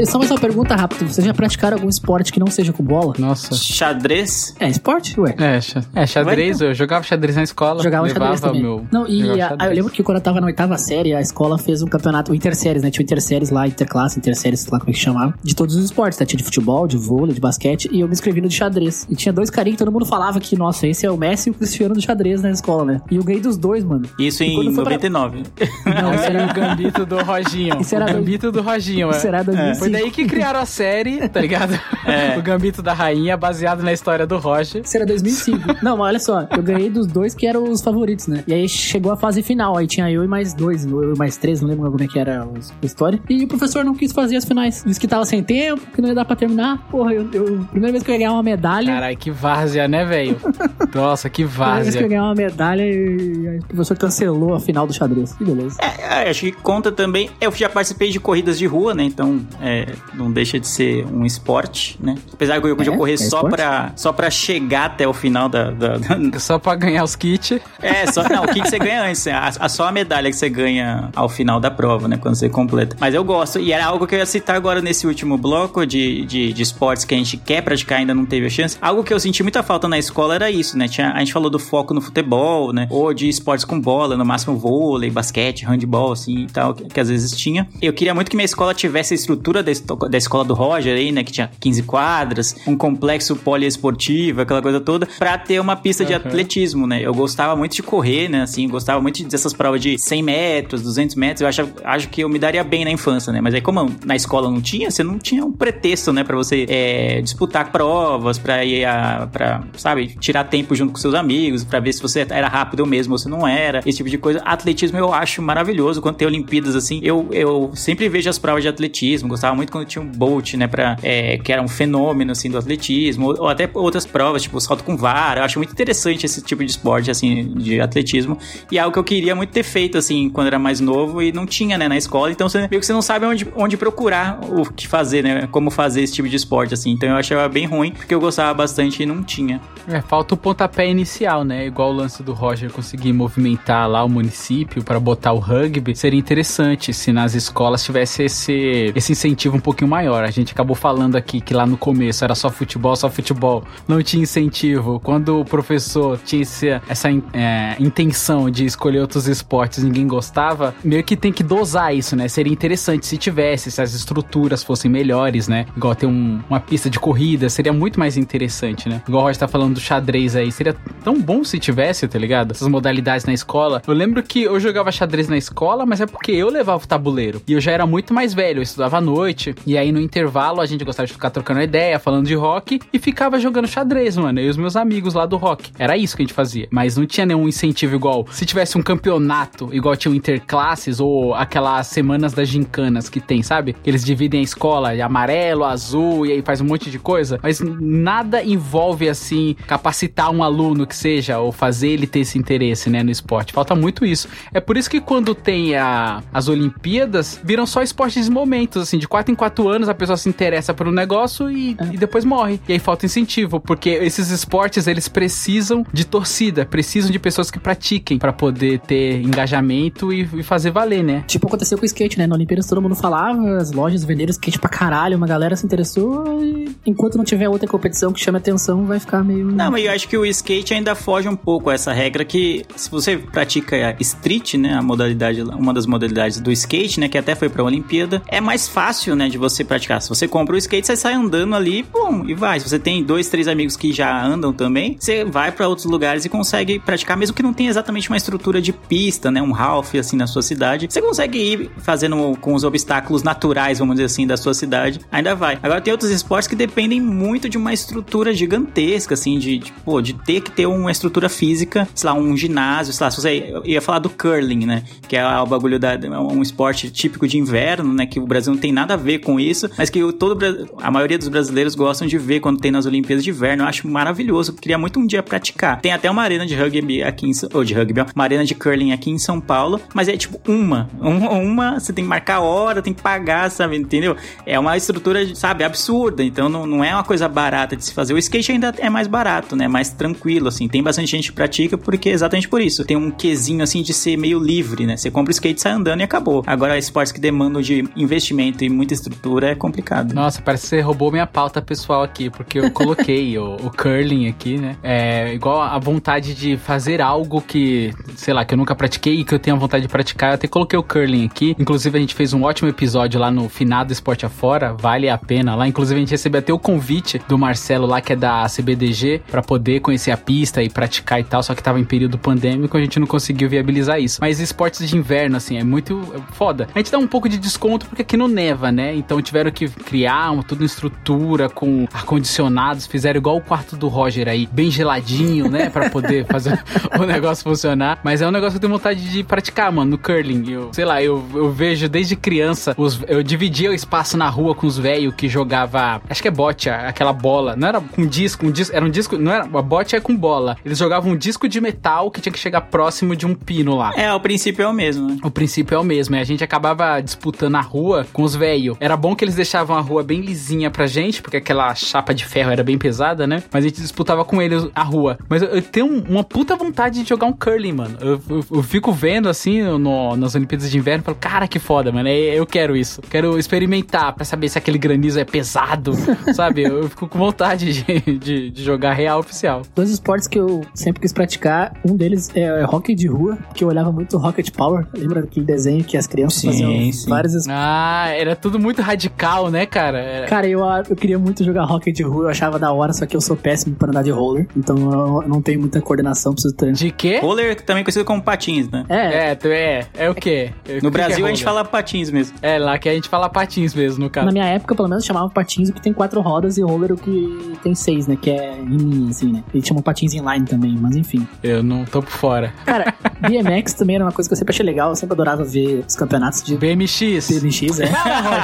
B: só mais uma pergunta rápida. Vocês já praticaram algum esporte que não seja com bola?
C: Nossa.
A: Xadrez?
B: É, esporte? Ué.
C: É, xa- é xadrez, eu jogava xadrez na escola.
B: Jogava
C: levava
B: xadrez também.
C: meu.
B: Não, e a-
C: xadrez.
B: eu lembro que quando eu tava na oitava série, a escola fez um campeonato, o Interséries, né? Tinha o Interséries lá, Interclasse, Interséries, sei lá como é que chamava, de todos os esportes, né? Tinha de futebol, de vôlei, de basquete, e eu me inscrevi no de xadrez. E tinha dois carinhos que todo mundo falava que, nossa, esse é o Messi e o Cristiano do xadrez na escola, né? E eu ganhei dos dois, mano.
A: Isso
B: E
A: em
B: quando foi pra-
A: 99.
B: Não,
C: Esse era [laughs] o gambito do Roginho.
B: Isso era
C: o gambito do Roginho,
B: Isso
C: é.
B: era 2005.
C: Foi daí que criaram a série, tá ligado? [laughs]
A: É.
C: O Gambito da Rainha, baseado na história do Roger.
B: Isso era 2005. [laughs] Não, mas olha só, eu ganhei dos dois que eram os favoritos, né? E aí chegou a fase final, aí tinha eu e mais dois, eu e mais três, não lembro como é que era a história. E o professor não quis fazer as finais. Disse que tava sem tempo, que não ia dar pra terminar. Porra, eu, eu primeira vez que eu ia ganhar uma medalha.
C: Caralho, que várzea, né, velho? [laughs] Nossa, que
B: Primeira vez que eu ia
C: várzea.
B: ganhar uma medalha e o professor cancelou a final do xadrez. Que beleza.
A: É, acho que conta também. Eu já participei de corridas de rua, né? Então é, não deixa de ser um esporte, né? Apesar que eu podia
B: É,
A: correr
B: é
A: só, pra, só pra chegar até o final da. da- da- [laughs]
C: Só pra ganhar os kits.
A: É, só, não, o que, que você ganha antes? A, a- só a medalha que você ganha ao final da prova, né? Quando você completa. Mas eu gosto, e era algo que eu ia citar agora nesse último bloco de, de, de esportes que a gente quer praticar e ainda não teve a chance. Algo que eu senti muita falta na escola era isso, né? Tinha, a gente falou do foco no futebol, né? Ou de esportes com bola, no máximo vôlei, basquete, handball, assim e tal, que, que às vezes tinha. Eu queria muito que minha escola tivesse a estrutura da, escola do Roger aí, né? Que tinha 15 quadras, um complexo poliesportivo, aquela coisa toda, pra ter uma pista de
C: Uhum.
A: atletismo, né? Eu gostava muito de correr, né? Assim, gostava muito dessas provas de 100 metros, 200 metros. Eu acho, acho que eu me daria bem na infância, né? Mas aí, como na escola não tinha, você não tinha um pretexto, né? Pra você é, disputar provas, pra ir a. Pra, sabe, tirar tempo junto com seus amigos, pra ver se você era rápido mesmo ou se não era, esse tipo de coisa. Atletismo eu acho maravilhoso. Quando tem Olimpíadas assim, eu, eu sempre vejo as provas de atletismo. Gostava muito quando tinha um Bolt, né? Pra, é, que era um fenômeno, assim, do atletismo, ou, ou até outras provas, tipo salto com vara. Eu acho muito interessante esse tipo de esporte, assim, de atletismo. E é algo que eu queria muito ter feito, assim, quando era mais novo e não tinha, né, na escola. Então, você, meio que você não sabe onde, onde procurar o que fazer, né? Como fazer esse tipo de esporte, assim. Então, eu achava bem ruim, porque eu gostava bastante e não tinha.
C: É, falta o pontapé inicial, né? Igual o lance do Roger conseguir movimentar lá o município pra botar o rugby. Seria interessante se nas escolas tivesse esse, esse incentivo um pouquinho maior. A gente acabou falando aqui que lá no começo era só futebol, só futebol. Não tinha incentivo. Quando o professor tinha esse- essa é, intenção de escolher outros esportes ninguém gostava, meio que tem que dosar isso, né? Seria interessante se tivesse, se as estruturas fossem melhores, né? Igual ter um- uma pista de corrida, seria muito mais interessante, né? Igual o Roger tá falando do xadrez aí, seria tão bom se tivesse, tá ligado? Essas modalidades na escola. Eu lembro que eu jogava xadrez na escola, mas é porque eu levava o tabuleiro. E eu já era muito mais velho, eu estudava à noite, noite. E aí no intervalo a gente gostava de ficar trocando ideia, falando de rock e ficava jogando xadrez, mano. E os meus amigos lá do rock. Era isso que a gente fazia. Mas não tinha nenhum incentivo igual. Se tivesse um campeonato, igual tinha o Interclasses ou aquelas semanas das gincanas que tem, sabe? Eles dividem a escola de amarelo, azul e aí faz um monte de coisa. Mas nada envolve assim capacitar um aluno que seja ou fazer ele ter esse interesse, né, no esporte. Falta muito isso. É por isso que quando tem a, as Olimpíadas, viram só esportes momentos, assim, de 4 em 4 anos a pessoa se interessa por um negócio e, e depois morre. E aí falta incentivo, porque esses esportes eles precisam de torcida, precisam de pessoas que pratiquem pra poder ter engajamento e, e fazer valer, né?
B: Tipo, aconteceu com o skate, né? Na Olimpíadas todo mundo falava, as lojas venderam skate pra caralho, uma galera se interessou e enquanto não tiver outra competição que chame atenção, vai ficar meio...
A: Não, mas eu acho que o skate ainda foge um pouco a essa regra que se você pratica street, né, a modalidade, uma das modalidades do skate, né, que até foi pra Olimpíada, é mais fácil, né, de você praticar. Se você compra o skate, você sai andando ali, pum, e vai. Se você tem dois, três amigos que já andam também, você vai pra outros lugares e consegue praticar, mesmo que não tenha exatamente uma estrutura de pista, né, um half assim na sua cidade, você consegue ir fazendo com os obstáculos naturais, vamos dizer assim, da sua cidade, ainda vai. Agora tem outros esportes que dependem muito de uma estrutura gigantesca, assim, de, de, pô, de ter que ter uma estrutura física, sei lá, um ginásio, sei lá, se você eu ia falar do curling, né, que é o bagulho da um esporte típico de inverno, né, que o Brasil não tem nada a ver com isso, mas que todo a maioria dos brasileiros gostam de ver quando tem nas Olimpíadas de Inverno. Eu acho maravilhoso, queria muito um dia praticar. Tem até uma arena de rugby aqui em ou de rugby, uma arena de curling aqui em São Paulo, mas é tipo uma, uma, você tem que marcar hora, tem que pagar, sabe, entendeu? É uma estrutura, sabe, absurda, então não, não é uma coisa barata de se fazer. O skate ainda é mais barato, né, mais tranquilo, assim, tem bastante gente que pratica porque exatamente por isso. Tem um quesinho, assim, de ser meio livre, né, você compra o skate, sai andando e acabou. Agora, esportes que demandam de investimento e muita estrutura é complicado.
C: Nossa, parece que você roubou minha pauta pessoal aqui, porque eu coloquei o, o curling aqui, né, é igual a vontade de fazer algo que, sei lá, que eu nunca pratiquei e que eu tenho vontade de praticar, eu até coloquei o curling aqui. Inclusive, a gente fez um ótimo episódio lá no finado Esporte Afora, vale a pena lá. Inclusive, a gente recebeu até o convite do Marcelo lá, que é da CBDG, para poder conhecer a pista e praticar e tal, só que tava em período pandêmico, a gente não conseguiu viabilizar isso. Mas esportes de inverno, assim, é muito foda. A gente dá um pouco de desconto porque aqui não neva, né? Então tiveram que criar uma, tudo estrutura com ar-condicionados, fizeram igual o quarto do Roger aí, bem geladinho, né? Pra poder [laughs] fazer o negócio funcionar. Mas é um negócio que eu tenho vontade de praticar, mano, no curling. Eu, sei lá, eu, eu vejo desde criança, os, eu dividia o espaço na rua com os velhos que jogava, acho que é bote, aquela bola. Não era com disco, um disco, era um disco, não era, a bote é com bola. Eles jogavam um disco de metal que tinha que chegar próximo de um pino lá.
A: É, o princípio é o mesmo, né?
C: O princípio é o mesmo, e a gente acabava disputando a rua com os velhos. Era bom que eles deixavam a rua bem lisinha pra gente, porque aquela chapa de ferro era bem pesada, né? Mas a gente disputava com eles a rua. Mas eu, eu tenho uma puta vontade de jogar um curling, mano. Eu, eu, eu fico vendo assim no, nas Olimpíadas de Inverno e falo, cara, que foda, mano. Eu quero isso. Quero experimentar pra saber se aquele granizo é pesado, [laughs] sabe? Eu fico com vontade de, de, de, jogar real oficial.
B: Dois esportes que eu sempre quis praticar, um deles é hockey de rua, que eu olhava muito Rocket Power. Lembra daquele desenho que as crianças sim, faziam sim. vários esportes?
C: Ah, era tudo muito radical, né, cara? Era...
B: Cara, eu, eu queria muito jogar hockey de rua, eu achava da hora, só que eu sou péssimo para andar de roller, então eu não tenho muita coordenação, preciso treinar.
C: De quê?
A: Roller também conhecido como patins, né?
C: É. É, tu é. É o quê?
A: No
C: o
A: Brasil
C: é
A: a gente fala patins mesmo.
C: É, lá que a gente fala patins mesmo, no caso.
B: Na minha época, pelo menos, chamava patins o que tem quatro rodas e roller o que tem seis, né? Que é em assim, né? Eles chamam patins inline também, mas enfim.
C: Eu não tô por fora.
B: Cara, BMX também era uma coisa que eu sempre achei legal, eu sempre adorava ver os campeonatos de...
C: BMX.
B: BMX, é.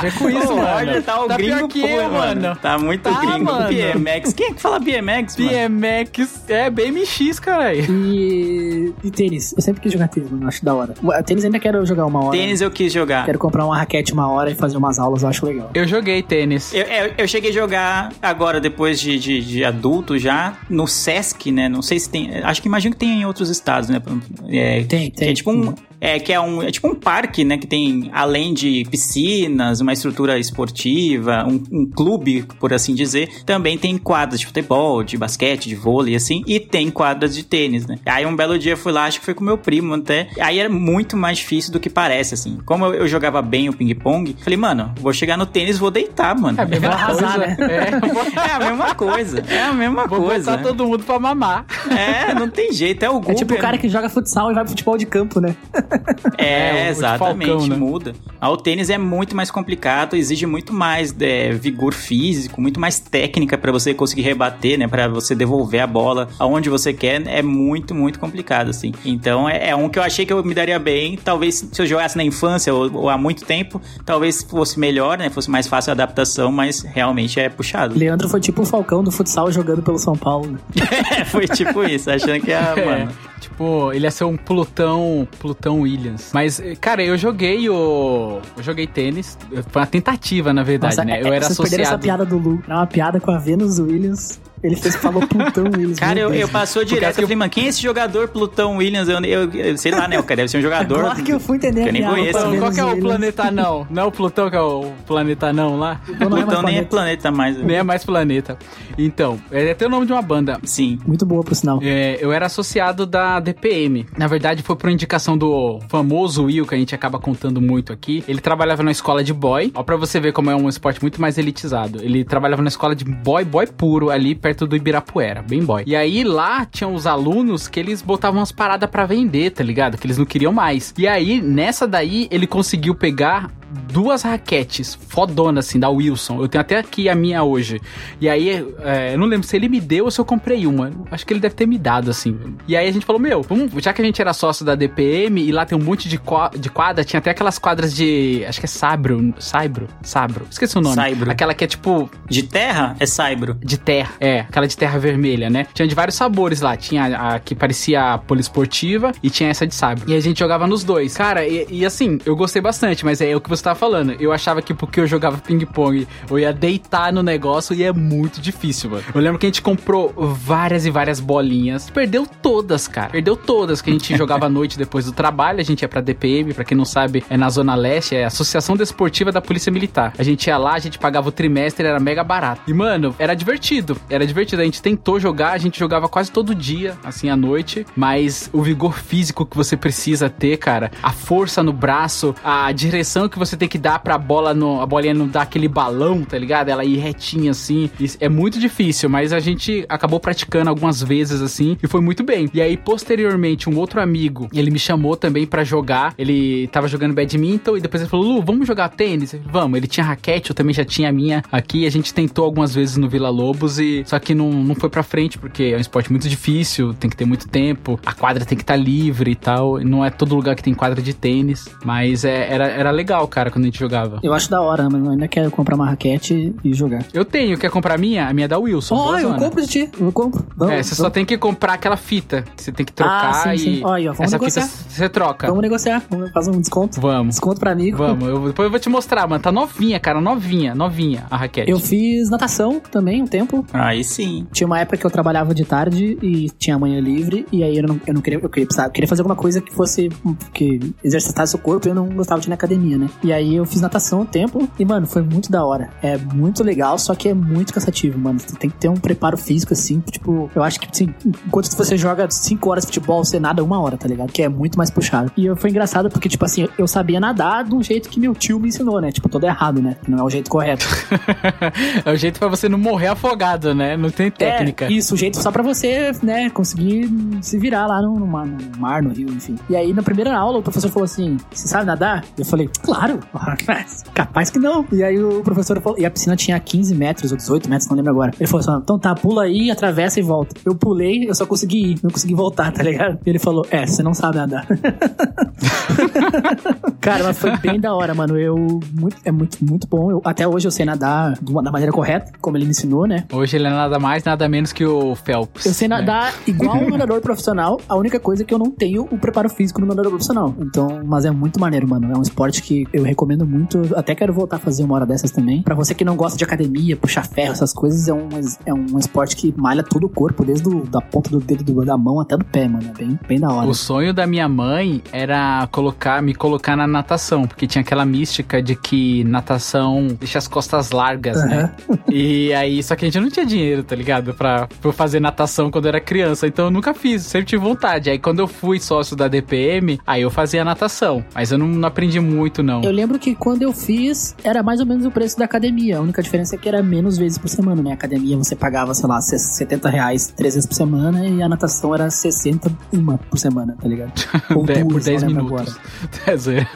C: Roger, é com isso, mano.
A: Roger tá o
C: Tá
A: gringo
C: pior que eu, mano.
A: Tá muito
C: Tá,
A: gringo.
C: mano.
A: BMX. Quem é que fala BMX, mano?
C: BMX é BMX, caralho.
B: E, e tênis. Eu sempre quis jogar tênis, mano. Eu acho da hora. Tênis ainda quero jogar uma hora.
A: Tênis eu quis jogar.
B: Quero comprar uma raquete uma hora e fazer umas aulas, eu acho legal.
C: Eu joguei tênis.
A: Eu, eu, eu cheguei a jogar agora, depois de, de, de adulto já, no Sesc, né? Não sei se tem. Acho que imagino que tem em outros estados, né? É,
B: Tem,
A: Que
B: tem.
A: é tipo um. É, que é um, é tipo um parque, né? Que tem, além de piscinas, uma estrutura esportiva, um, um clube, por assim dizer, também tem quadras de futebol, de basquete, de vôlei, assim, e tem quadras de tênis, né? Aí um belo dia eu fui lá, acho que foi com meu primo até. Aí era muito mais difícil do que parece, assim. Como eu, eu jogava bem o ping-pong, falei, mano, vou chegar no tênis, vou deitar, mano.
C: É a mesma [laughs]
B: arrasar,
C: coisa.
B: né?
C: É,
A: É a mesma coisa. É a mesma
C: vou
A: coisa.
C: botar todo mundo pra mamar.
A: É, não tem jeito. É o
B: É
A: Google.
B: tipo o cara que joga futsal e vai pro futebol de campo, né? [laughs]
A: É,
C: É, o
A: exatamente,
C: Falcão, né?
A: muda. Ah, O tênis é muito mais complicado, exige muito mais é, vigor físico, muito mais técnica pra você conseguir rebater, né? Pra você devolver a bola aonde você quer. É muito, muito complicado, assim. Então é, é um que eu achei que eu me daria bem. Talvez se eu jogasse na infância ou, ou há muito tempo, talvez fosse melhor, né? Fosse mais fácil a adaptação, mas realmente é puxado.
B: Leandro foi tipo o Falcão do futsal jogando pelo São Paulo. né? [laughs]
A: É, foi tipo isso, achando que a. [laughs]
C: É,
A: Mano.
C: Tipo, ele ia ser um Plutão, Plutão Williams. Mas, cara, eu joguei o. Eu joguei tênis. Foi uma tentativa, na verdade,
B: Nossa,
C: né?
B: é-
C: Eu era
B: vocês perderam essa
C: associado.
B: piada do Lu. É uma piada com a Venus Williams. Ele fez falou Plutão Williams.
A: Cara, eu, eu passou direto. Eu falei, mano, quem é esse jogador Plutão Williams? Eu, eu, eu sei lá, né? O cara deve ser um jogador.
B: Agora que eu fui entender
A: que
B: a
A: eu nem conheço.
C: Então,
B: Venus
C: qual que é o planeta não? Não é o Plutão que é o planeta não lá?
B: Plutão não é mais
A: Plutão nem é
B: planeta.
A: planeta mais.
C: Nem é mais planeta. Então, é até o nome de uma banda.
A: Sim.
B: Muito boa, por sinal.
C: É, eu era associado da DPM. Na verdade, foi por indicação do famoso Will, que a gente acaba contando muito aqui. Ele trabalhava na escola de boy. Ó, pra você ver como é um esporte muito mais elitizado. Ele trabalhava na escola de boy, boy puro, ali perto do Ibirapuera, bem boy. E aí lá tinham os alunos que eles botavam umas paradas pra vender, tá ligado? Que eles não queriam mais. E aí, nessa daí, ele conseguiu pegar duas raquetes fodonas, assim, da Wilson. Eu tenho até aqui a minha hoje. E aí, é, eu não lembro se ele me deu ou se eu comprei uma. Acho que ele deve ter me dado, assim. E aí a gente falou, meu, vamos, já que a gente era sócio da DPM e lá tem um monte de, de quadra, tinha até aquelas quadras de. Acho que é Sabro. Saibro? Sabro. Esqueci o nome.
A: Saibro.
C: Aquela que é tipo
A: De terra é Saibro.
C: de terra. É, aquela de terra vermelha, né? Tinha de vários sabores lá. Tinha a que parecia poliesportiva e tinha essa de sabre. E a gente jogava nos dois. Cara, e, e assim, eu gostei bastante, mas é o que você tava falando. Eu achava que porque eu jogava ping-pong, eu ia deitar no negócio e é muito difícil, mano. Eu lembro que a gente comprou várias e várias bolinhas. Perdeu todas, cara. Perdeu todas que a gente jogava à noite depois do trabalho. A gente ia pra DPM, pra quem não sabe, é na Zona Leste, é a Associação Desportiva da Polícia Militar. A gente ia lá, a gente pagava o trimestre, era mega barato. E, mano, era divertido. Era divertido. A gente tentou jogar, a gente jogava quase todo dia, assim, à noite. Mas o vigor físico que você precisa ter, cara, a força no braço, a direção que você tem que dar pra bola, no, a bolinha não dar aquele balão, tá ligado? Ela ir retinha assim. É muito difícil, mas a gente acabou praticando algumas vezes assim e foi muito bem. E aí, posteriormente, um outro amigo, ele me chamou também pra jogar. Ele tava jogando badminton e depois ele falou: Lu, vamos jogar tênis? Vamos, ele tinha raquete, eu também já tinha a minha aqui. A gente tentou algumas vezes no Vila Lobos e só que não, não foi pra frente porque é um esporte muito difícil, tem que ter muito tempo, a quadra tem que estar livre e tal. Não é todo lugar que tem quadra de tênis, mas é, era, era legal, cara, quando a gente jogava.
B: Eu acho da hora, mas eu ainda quero comprar uma raquete e jogar.
C: Eu tenho, quer comprar a minha? A minha é da Wilson.
B: Ó, eu
C: boazona.
B: compro de ti. Eu compro. Vamos,
C: É, você só tem que comprar aquela fita que você tem que trocar
B: Ah, sim,
C: e.
B: sim. Aí, ó, vamos
C: essa
B: negociar.
C: fita você troca.
B: Vamos negociar. Vamos fazer um desconto.
C: Vamos.
B: Desconto pra amigo.
C: Vamos, eu- depois eu vou te mostrar, mano. Tá novinha, cara, novinha, novinha a raquete.
B: Eu fiz natação também um tempo.
A: Aí sim.
B: Tinha uma época que eu trabalhava de tarde e tinha manhã livre, e aí eu não, eu não queria, eu queria, precisava- eu queria fazer alguma coisa que fosse, que exercitasse o corpo e eu não gostava de ir na academia, né? E aí eu fiz natação um tempo e, mano, foi muito da hora. É muito legal, só que é muito cansativo, mano. Você tem que ter um preparo físico, assim, tipo, eu acho que, assim, enquanto você joga 5 horas de futebol, você nada uma hora, tá ligado? Que é muito mais puxado. E eu- foi engraçado porque, tipo assim, eu sabia nadar de um jeito que meu tio me ensinou, né? Tipo, todo errado, né? Não é o jeito correto. [laughs]
C: é o jeito pra você não morrer afogado, né? Não tem técnica.
B: É, isso, o jeito só pra você, né, conseguir se virar lá no, no mar, no rio, enfim. E aí, na primeira aula, o professor falou assim: Você sabe nadar? Eu falei, claro, [laughs] capaz que não. E aí o professor falou, e a piscina tinha 15 metros ou 18 metros, não lembro agora. Ele falou assim: então tá, pula aí, atravessa e volta. Eu pulei, eu só consegui ir, não consegui voltar, tá ligado? E ele falou: É, você não sabe nadar. [laughs] [laughs] Cara, mas foi bem da hora, mano. Eu. Muito, é muito, muito bom. Eu, até hoje eu sei nadar da maneira correta, como ele me ensinou, né?
C: Hoje ele é nada mais, nada menos que o Phelps.
B: Eu sei
C: né?
B: nadar igual um nadador [laughs] profissional. A única coisa é que eu não tenho o preparo físico no nadador profissional. Então, mas é muito maneiro, mano. É um esporte que eu recomendo muito. Até quero voltar a fazer uma hora dessas também. Pra você que não gosta de academia, puxar ferro, essas coisas, é um, é um esporte que malha todo o corpo, desde o, da ponta do dedo do- da mão até do pé, mano. É bem, bem da hora.
C: O sonho da minha mãe era colocar, me colocar na natação, porque tinha aquela mística de que natação deixa as costas largas, né? [laughs] E aí, só que a gente não tinha dinheiro, tá ligado? Pra, pra fazer natação quando eu era criança, então eu nunca fiz, sempre tive vontade. Aí quando eu fui sócio da DPM, aí eu fazia natação, mas eu não, não aprendi muito, não.
B: Eu lembro que quando eu fiz, era mais ou menos o preço da academia. A única diferença é que era menos vezes por semana, né? A academia você pagava, sei lá, 70 reais três vezes por semana e a natação era 60 uma por semana, tá ligado? [laughs] Ou
C: De- por
B: duas,
C: 10
B: não
C: minutos. É zoeira.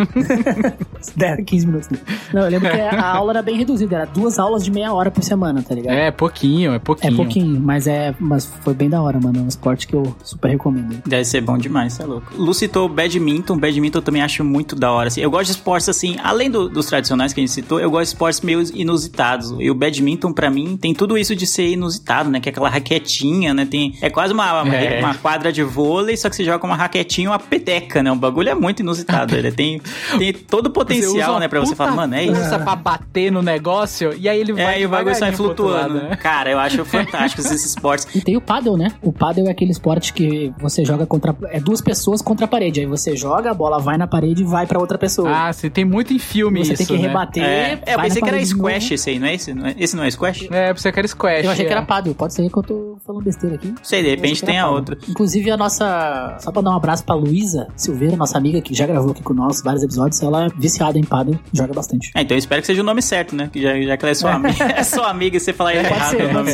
B: 10, 15 minutos. Não, eu lembro que a aula era bem reduzida, era duas aulas de meia hora por semana, tá ligado?
C: É, pouquinho, é
B: É
C: pouquinho.
B: pouquinho, mas é, mas foi bem da hora, mano. É um esporte que eu super recomendo.
A: Deve ser bom demais, você é louco. Lu citou badminton, badminton eu também acho muito da hora. Assim. Eu gosto de esportes assim, além do- dos tradicionais que a gente citou, eu gosto de esportes meio inusitados. E o badminton, pra mim, tem tudo isso de ser inusitado, né? Que é aquela raquetinha, né? Tem, é quase uma, uma,
C: É.
A: uma quadra de vôlei, só que você joga uma raquetinha uma peteca, né? O bagulho é muito inusitado. Ele tem, tem todo o
C: Você usa
A: potencial, né? Pra você falar, mano, é isso.
C: força pra bater no negócio e aí ele vai
A: É, e o bagulho sai flutuando.
C: lado, né?
A: Cara, eu acho fantástico esses esportes.
B: E tem o paddle, né? O paddle é aquele esporte que você joga contra. É duas pessoas contra a parede. Aí você joga, a bola vai na parede e vai pra outra pessoa.
C: Ah, você tem muito em filme
B: você
C: isso,
B: tem que
C: né?
B: rebater.
A: É, é, eu pensei que era squash esse aí, não é esse? Não é- Esse não é squash?
C: É, pra você quer squash.
B: Eu achei que
C: é.
B: era paddle. Pode ser que eu tô falando besteira aqui.
A: Sei, de repente
B: Eu que
A: tem
B: era
A: a outra.
B: Inclusive, a nossa. Só pra dar um abraço pra Luísa Silveira, nossa amiga, que já gravou aqui com nós vários episódios. Ela é viciada em paddle, joga bastante.
A: É, então eu espero que seja o nome certo, né? Que já, já que ela é sua amiga, é sua amiga e você falar [laughs]
B: Pode
A: errado
B: ser,
A: o nome.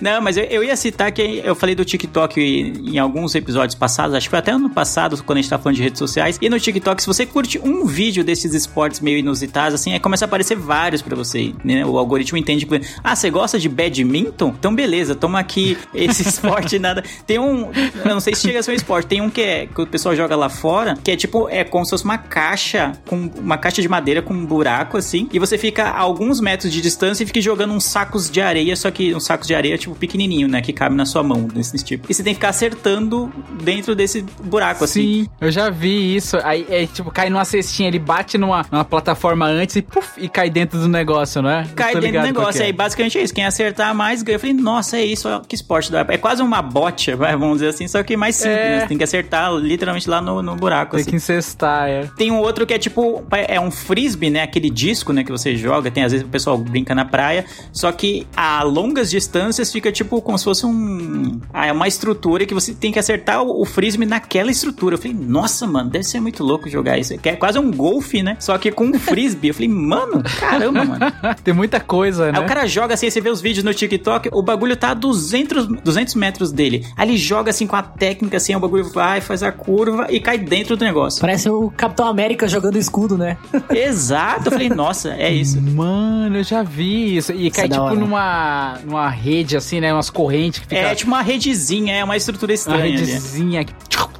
A: Não, mas eu, eu ia citar que eu falei do TikTok em alguns episódios passados, acho que foi até ano passado, quando a gente tá falando de redes sociais. E no TikTok, se você curte um vídeo desses esportes meio inusitados, assim, aí começa a aparecer vários pra você, né? O algoritmo entende que, ah, você gosta de badminton? Então beleza, toma aqui esse [laughs] esporte nada. Tem um, eu não sei se chega a ser um esporte, tem um que é que o pessoal joga lá fora, que é tipo, é como se fosse uma caixa com uma caixa de madeira com um buraco assim, e você fica a alguns metros de distância e fica jogando uns sacos de areia, só que uns sacos de areia tipo pequenininho, né, que cabe na sua mão, desse tipo. E você tem que ficar acertando dentro desse buraco assim.
C: Sim, eu já vi isso. Aí, é, tipo, cai numa cestinha, ele bate numa, numa plataforma antes e, puf, e cai dentro do negócio, não é?
A: Cai dentro do negócio,
C: é.
A: aí basicamente é isso. Quem acertar mais ganha. Eu falei, nossa, é isso, que esporte da É quase uma bote, [laughs] vamos dizer assim, só que mais simples,
C: É.
A: né? Você tem que acertar literalmente lá no, no buraco.
C: Tem
A: assim.
C: que incestar, é.
A: Tem um outro que é tipo, é um frisbee, né? Aquele disco, né, que você joga. Tem às vezes o pessoal brinca na praia, só que a longas distâncias fica tipo como se fosse um, ah, é uma estrutura que você tem que acertar o, o frisbee naquela estrutura. Eu falei, nossa, mano, deve ser muito louco jogar isso. É quase um golfe, né? Só que com um frisbee. Eu falei, mano, caramba, mano. [laughs]
C: Tem muita coisa, né?
A: Aí o cara joga assim, você vê os vídeos no TikTok, o bagulho tá a 200, 200 metros dele. Aí ele joga assim com a técnica, assim, o bagulho vai, faz a curva e cai dentro do negócio.
B: Parece o Capitão América jogando escudo, né? [laughs]
A: Exato, eu falei, nossa, é isso.
C: Mano, eu já vi isso. E cai
B: é da
C: tipo numa, numa rede, assim, né? Umas correntes que fica.
A: É tipo uma redezinha, é uma estrutura
C: uma
A: estranha. ali.
C: redezinha que,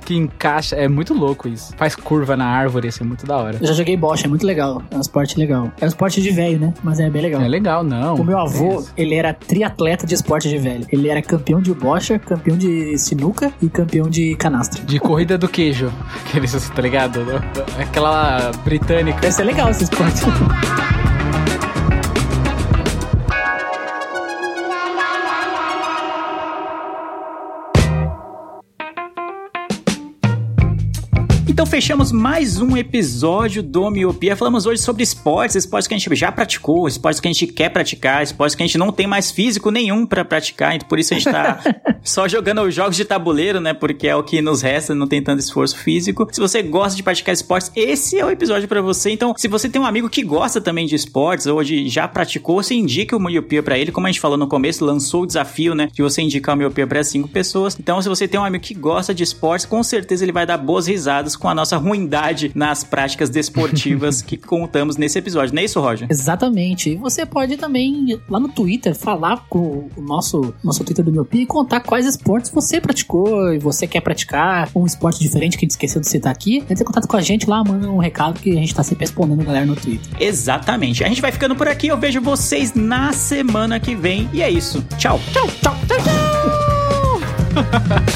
C: que encaixa. É muito louco isso. Faz curva na árvore, isso é muito da hora.
B: Eu já joguei bocha, é muito legal. É um esporte legal. É um esporte de velho, né? Mas é bem legal.
C: É legal, não.
B: O meu avô,
C: É.
B: ele era triatleta de esporte de velho. Ele era campeão de bocha, campeão de sinuca e campeão de canastra.
C: De corrida do queijo. [laughs] Aqueles, tá ligado? Aquela britânica.
B: Deve ser legal esse esporte. [laughs]
A: Então fechamos mais um episódio do Miopia. Falamos hoje sobre esportes, esportes que a gente já praticou, esportes que a gente quer praticar, esportes que a gente não tem mais físico nenhum pra praticar, então por isso a gente tá [laughs] só jogando os jogos de tabuleiro, né? Porque é o que nos resta, não tem tanto esforço físico. Se você gosta de praticar esportes, esse é o episódio pra você. Então, se você tem um amigo que gosta também de esportes ou de já praticou, você indica o Miopia pra ele, como a gente falou no começo, lançou o desafio, né? De você indicar o Miopia pra cinco pessoas. Então, se você tem um amigo que gosta de esportes, com certeza ele vai dar boas risadas com a nossa ruindade nas práticas desportivas [laughs] que contamos nesse episódio. Não é isso, Roger?
B: Exatamente. E você pode também lá no Twitter falar com o nosso, nosso Twitter do Miopia e contar quais esportes você praticou e você quer praticar, um esporte diferente que a gente esqueceu de citar aqui. Entre em contato com a gente lá, manda um recado que a gente tá sempre respondendo a galera no Twitter.
A: Exatamente. A gente vai ficando por aqui. Eu vejo vocês na semana que vem. E é isso. Tchau. Tchau, tchau, tchau, tchau. [laughs]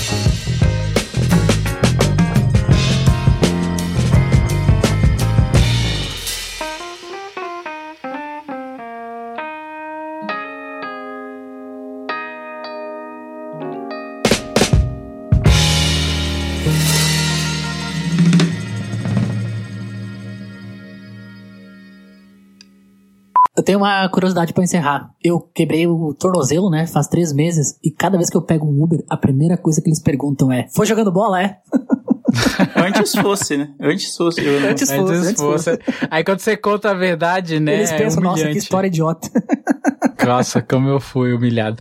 B: tenho uma curiosidade pra encerrar. Eu quebrei o tornozelo, né? Faz três meses. E cada vez que eu pego um Uber, a primeira coisa que eles perguntam é: Foi jogando bola, é? [laughs]
A: Antes fosse, né? Antes fosse.
B: Antes fosse, antes
C: pô,
B: fosse.
C: você- Aí quando você conta a verdade, né?
B: Eles
C: é
B: pensam, nossa, que história idiota.
C: Nossa, como eu fui humilhado.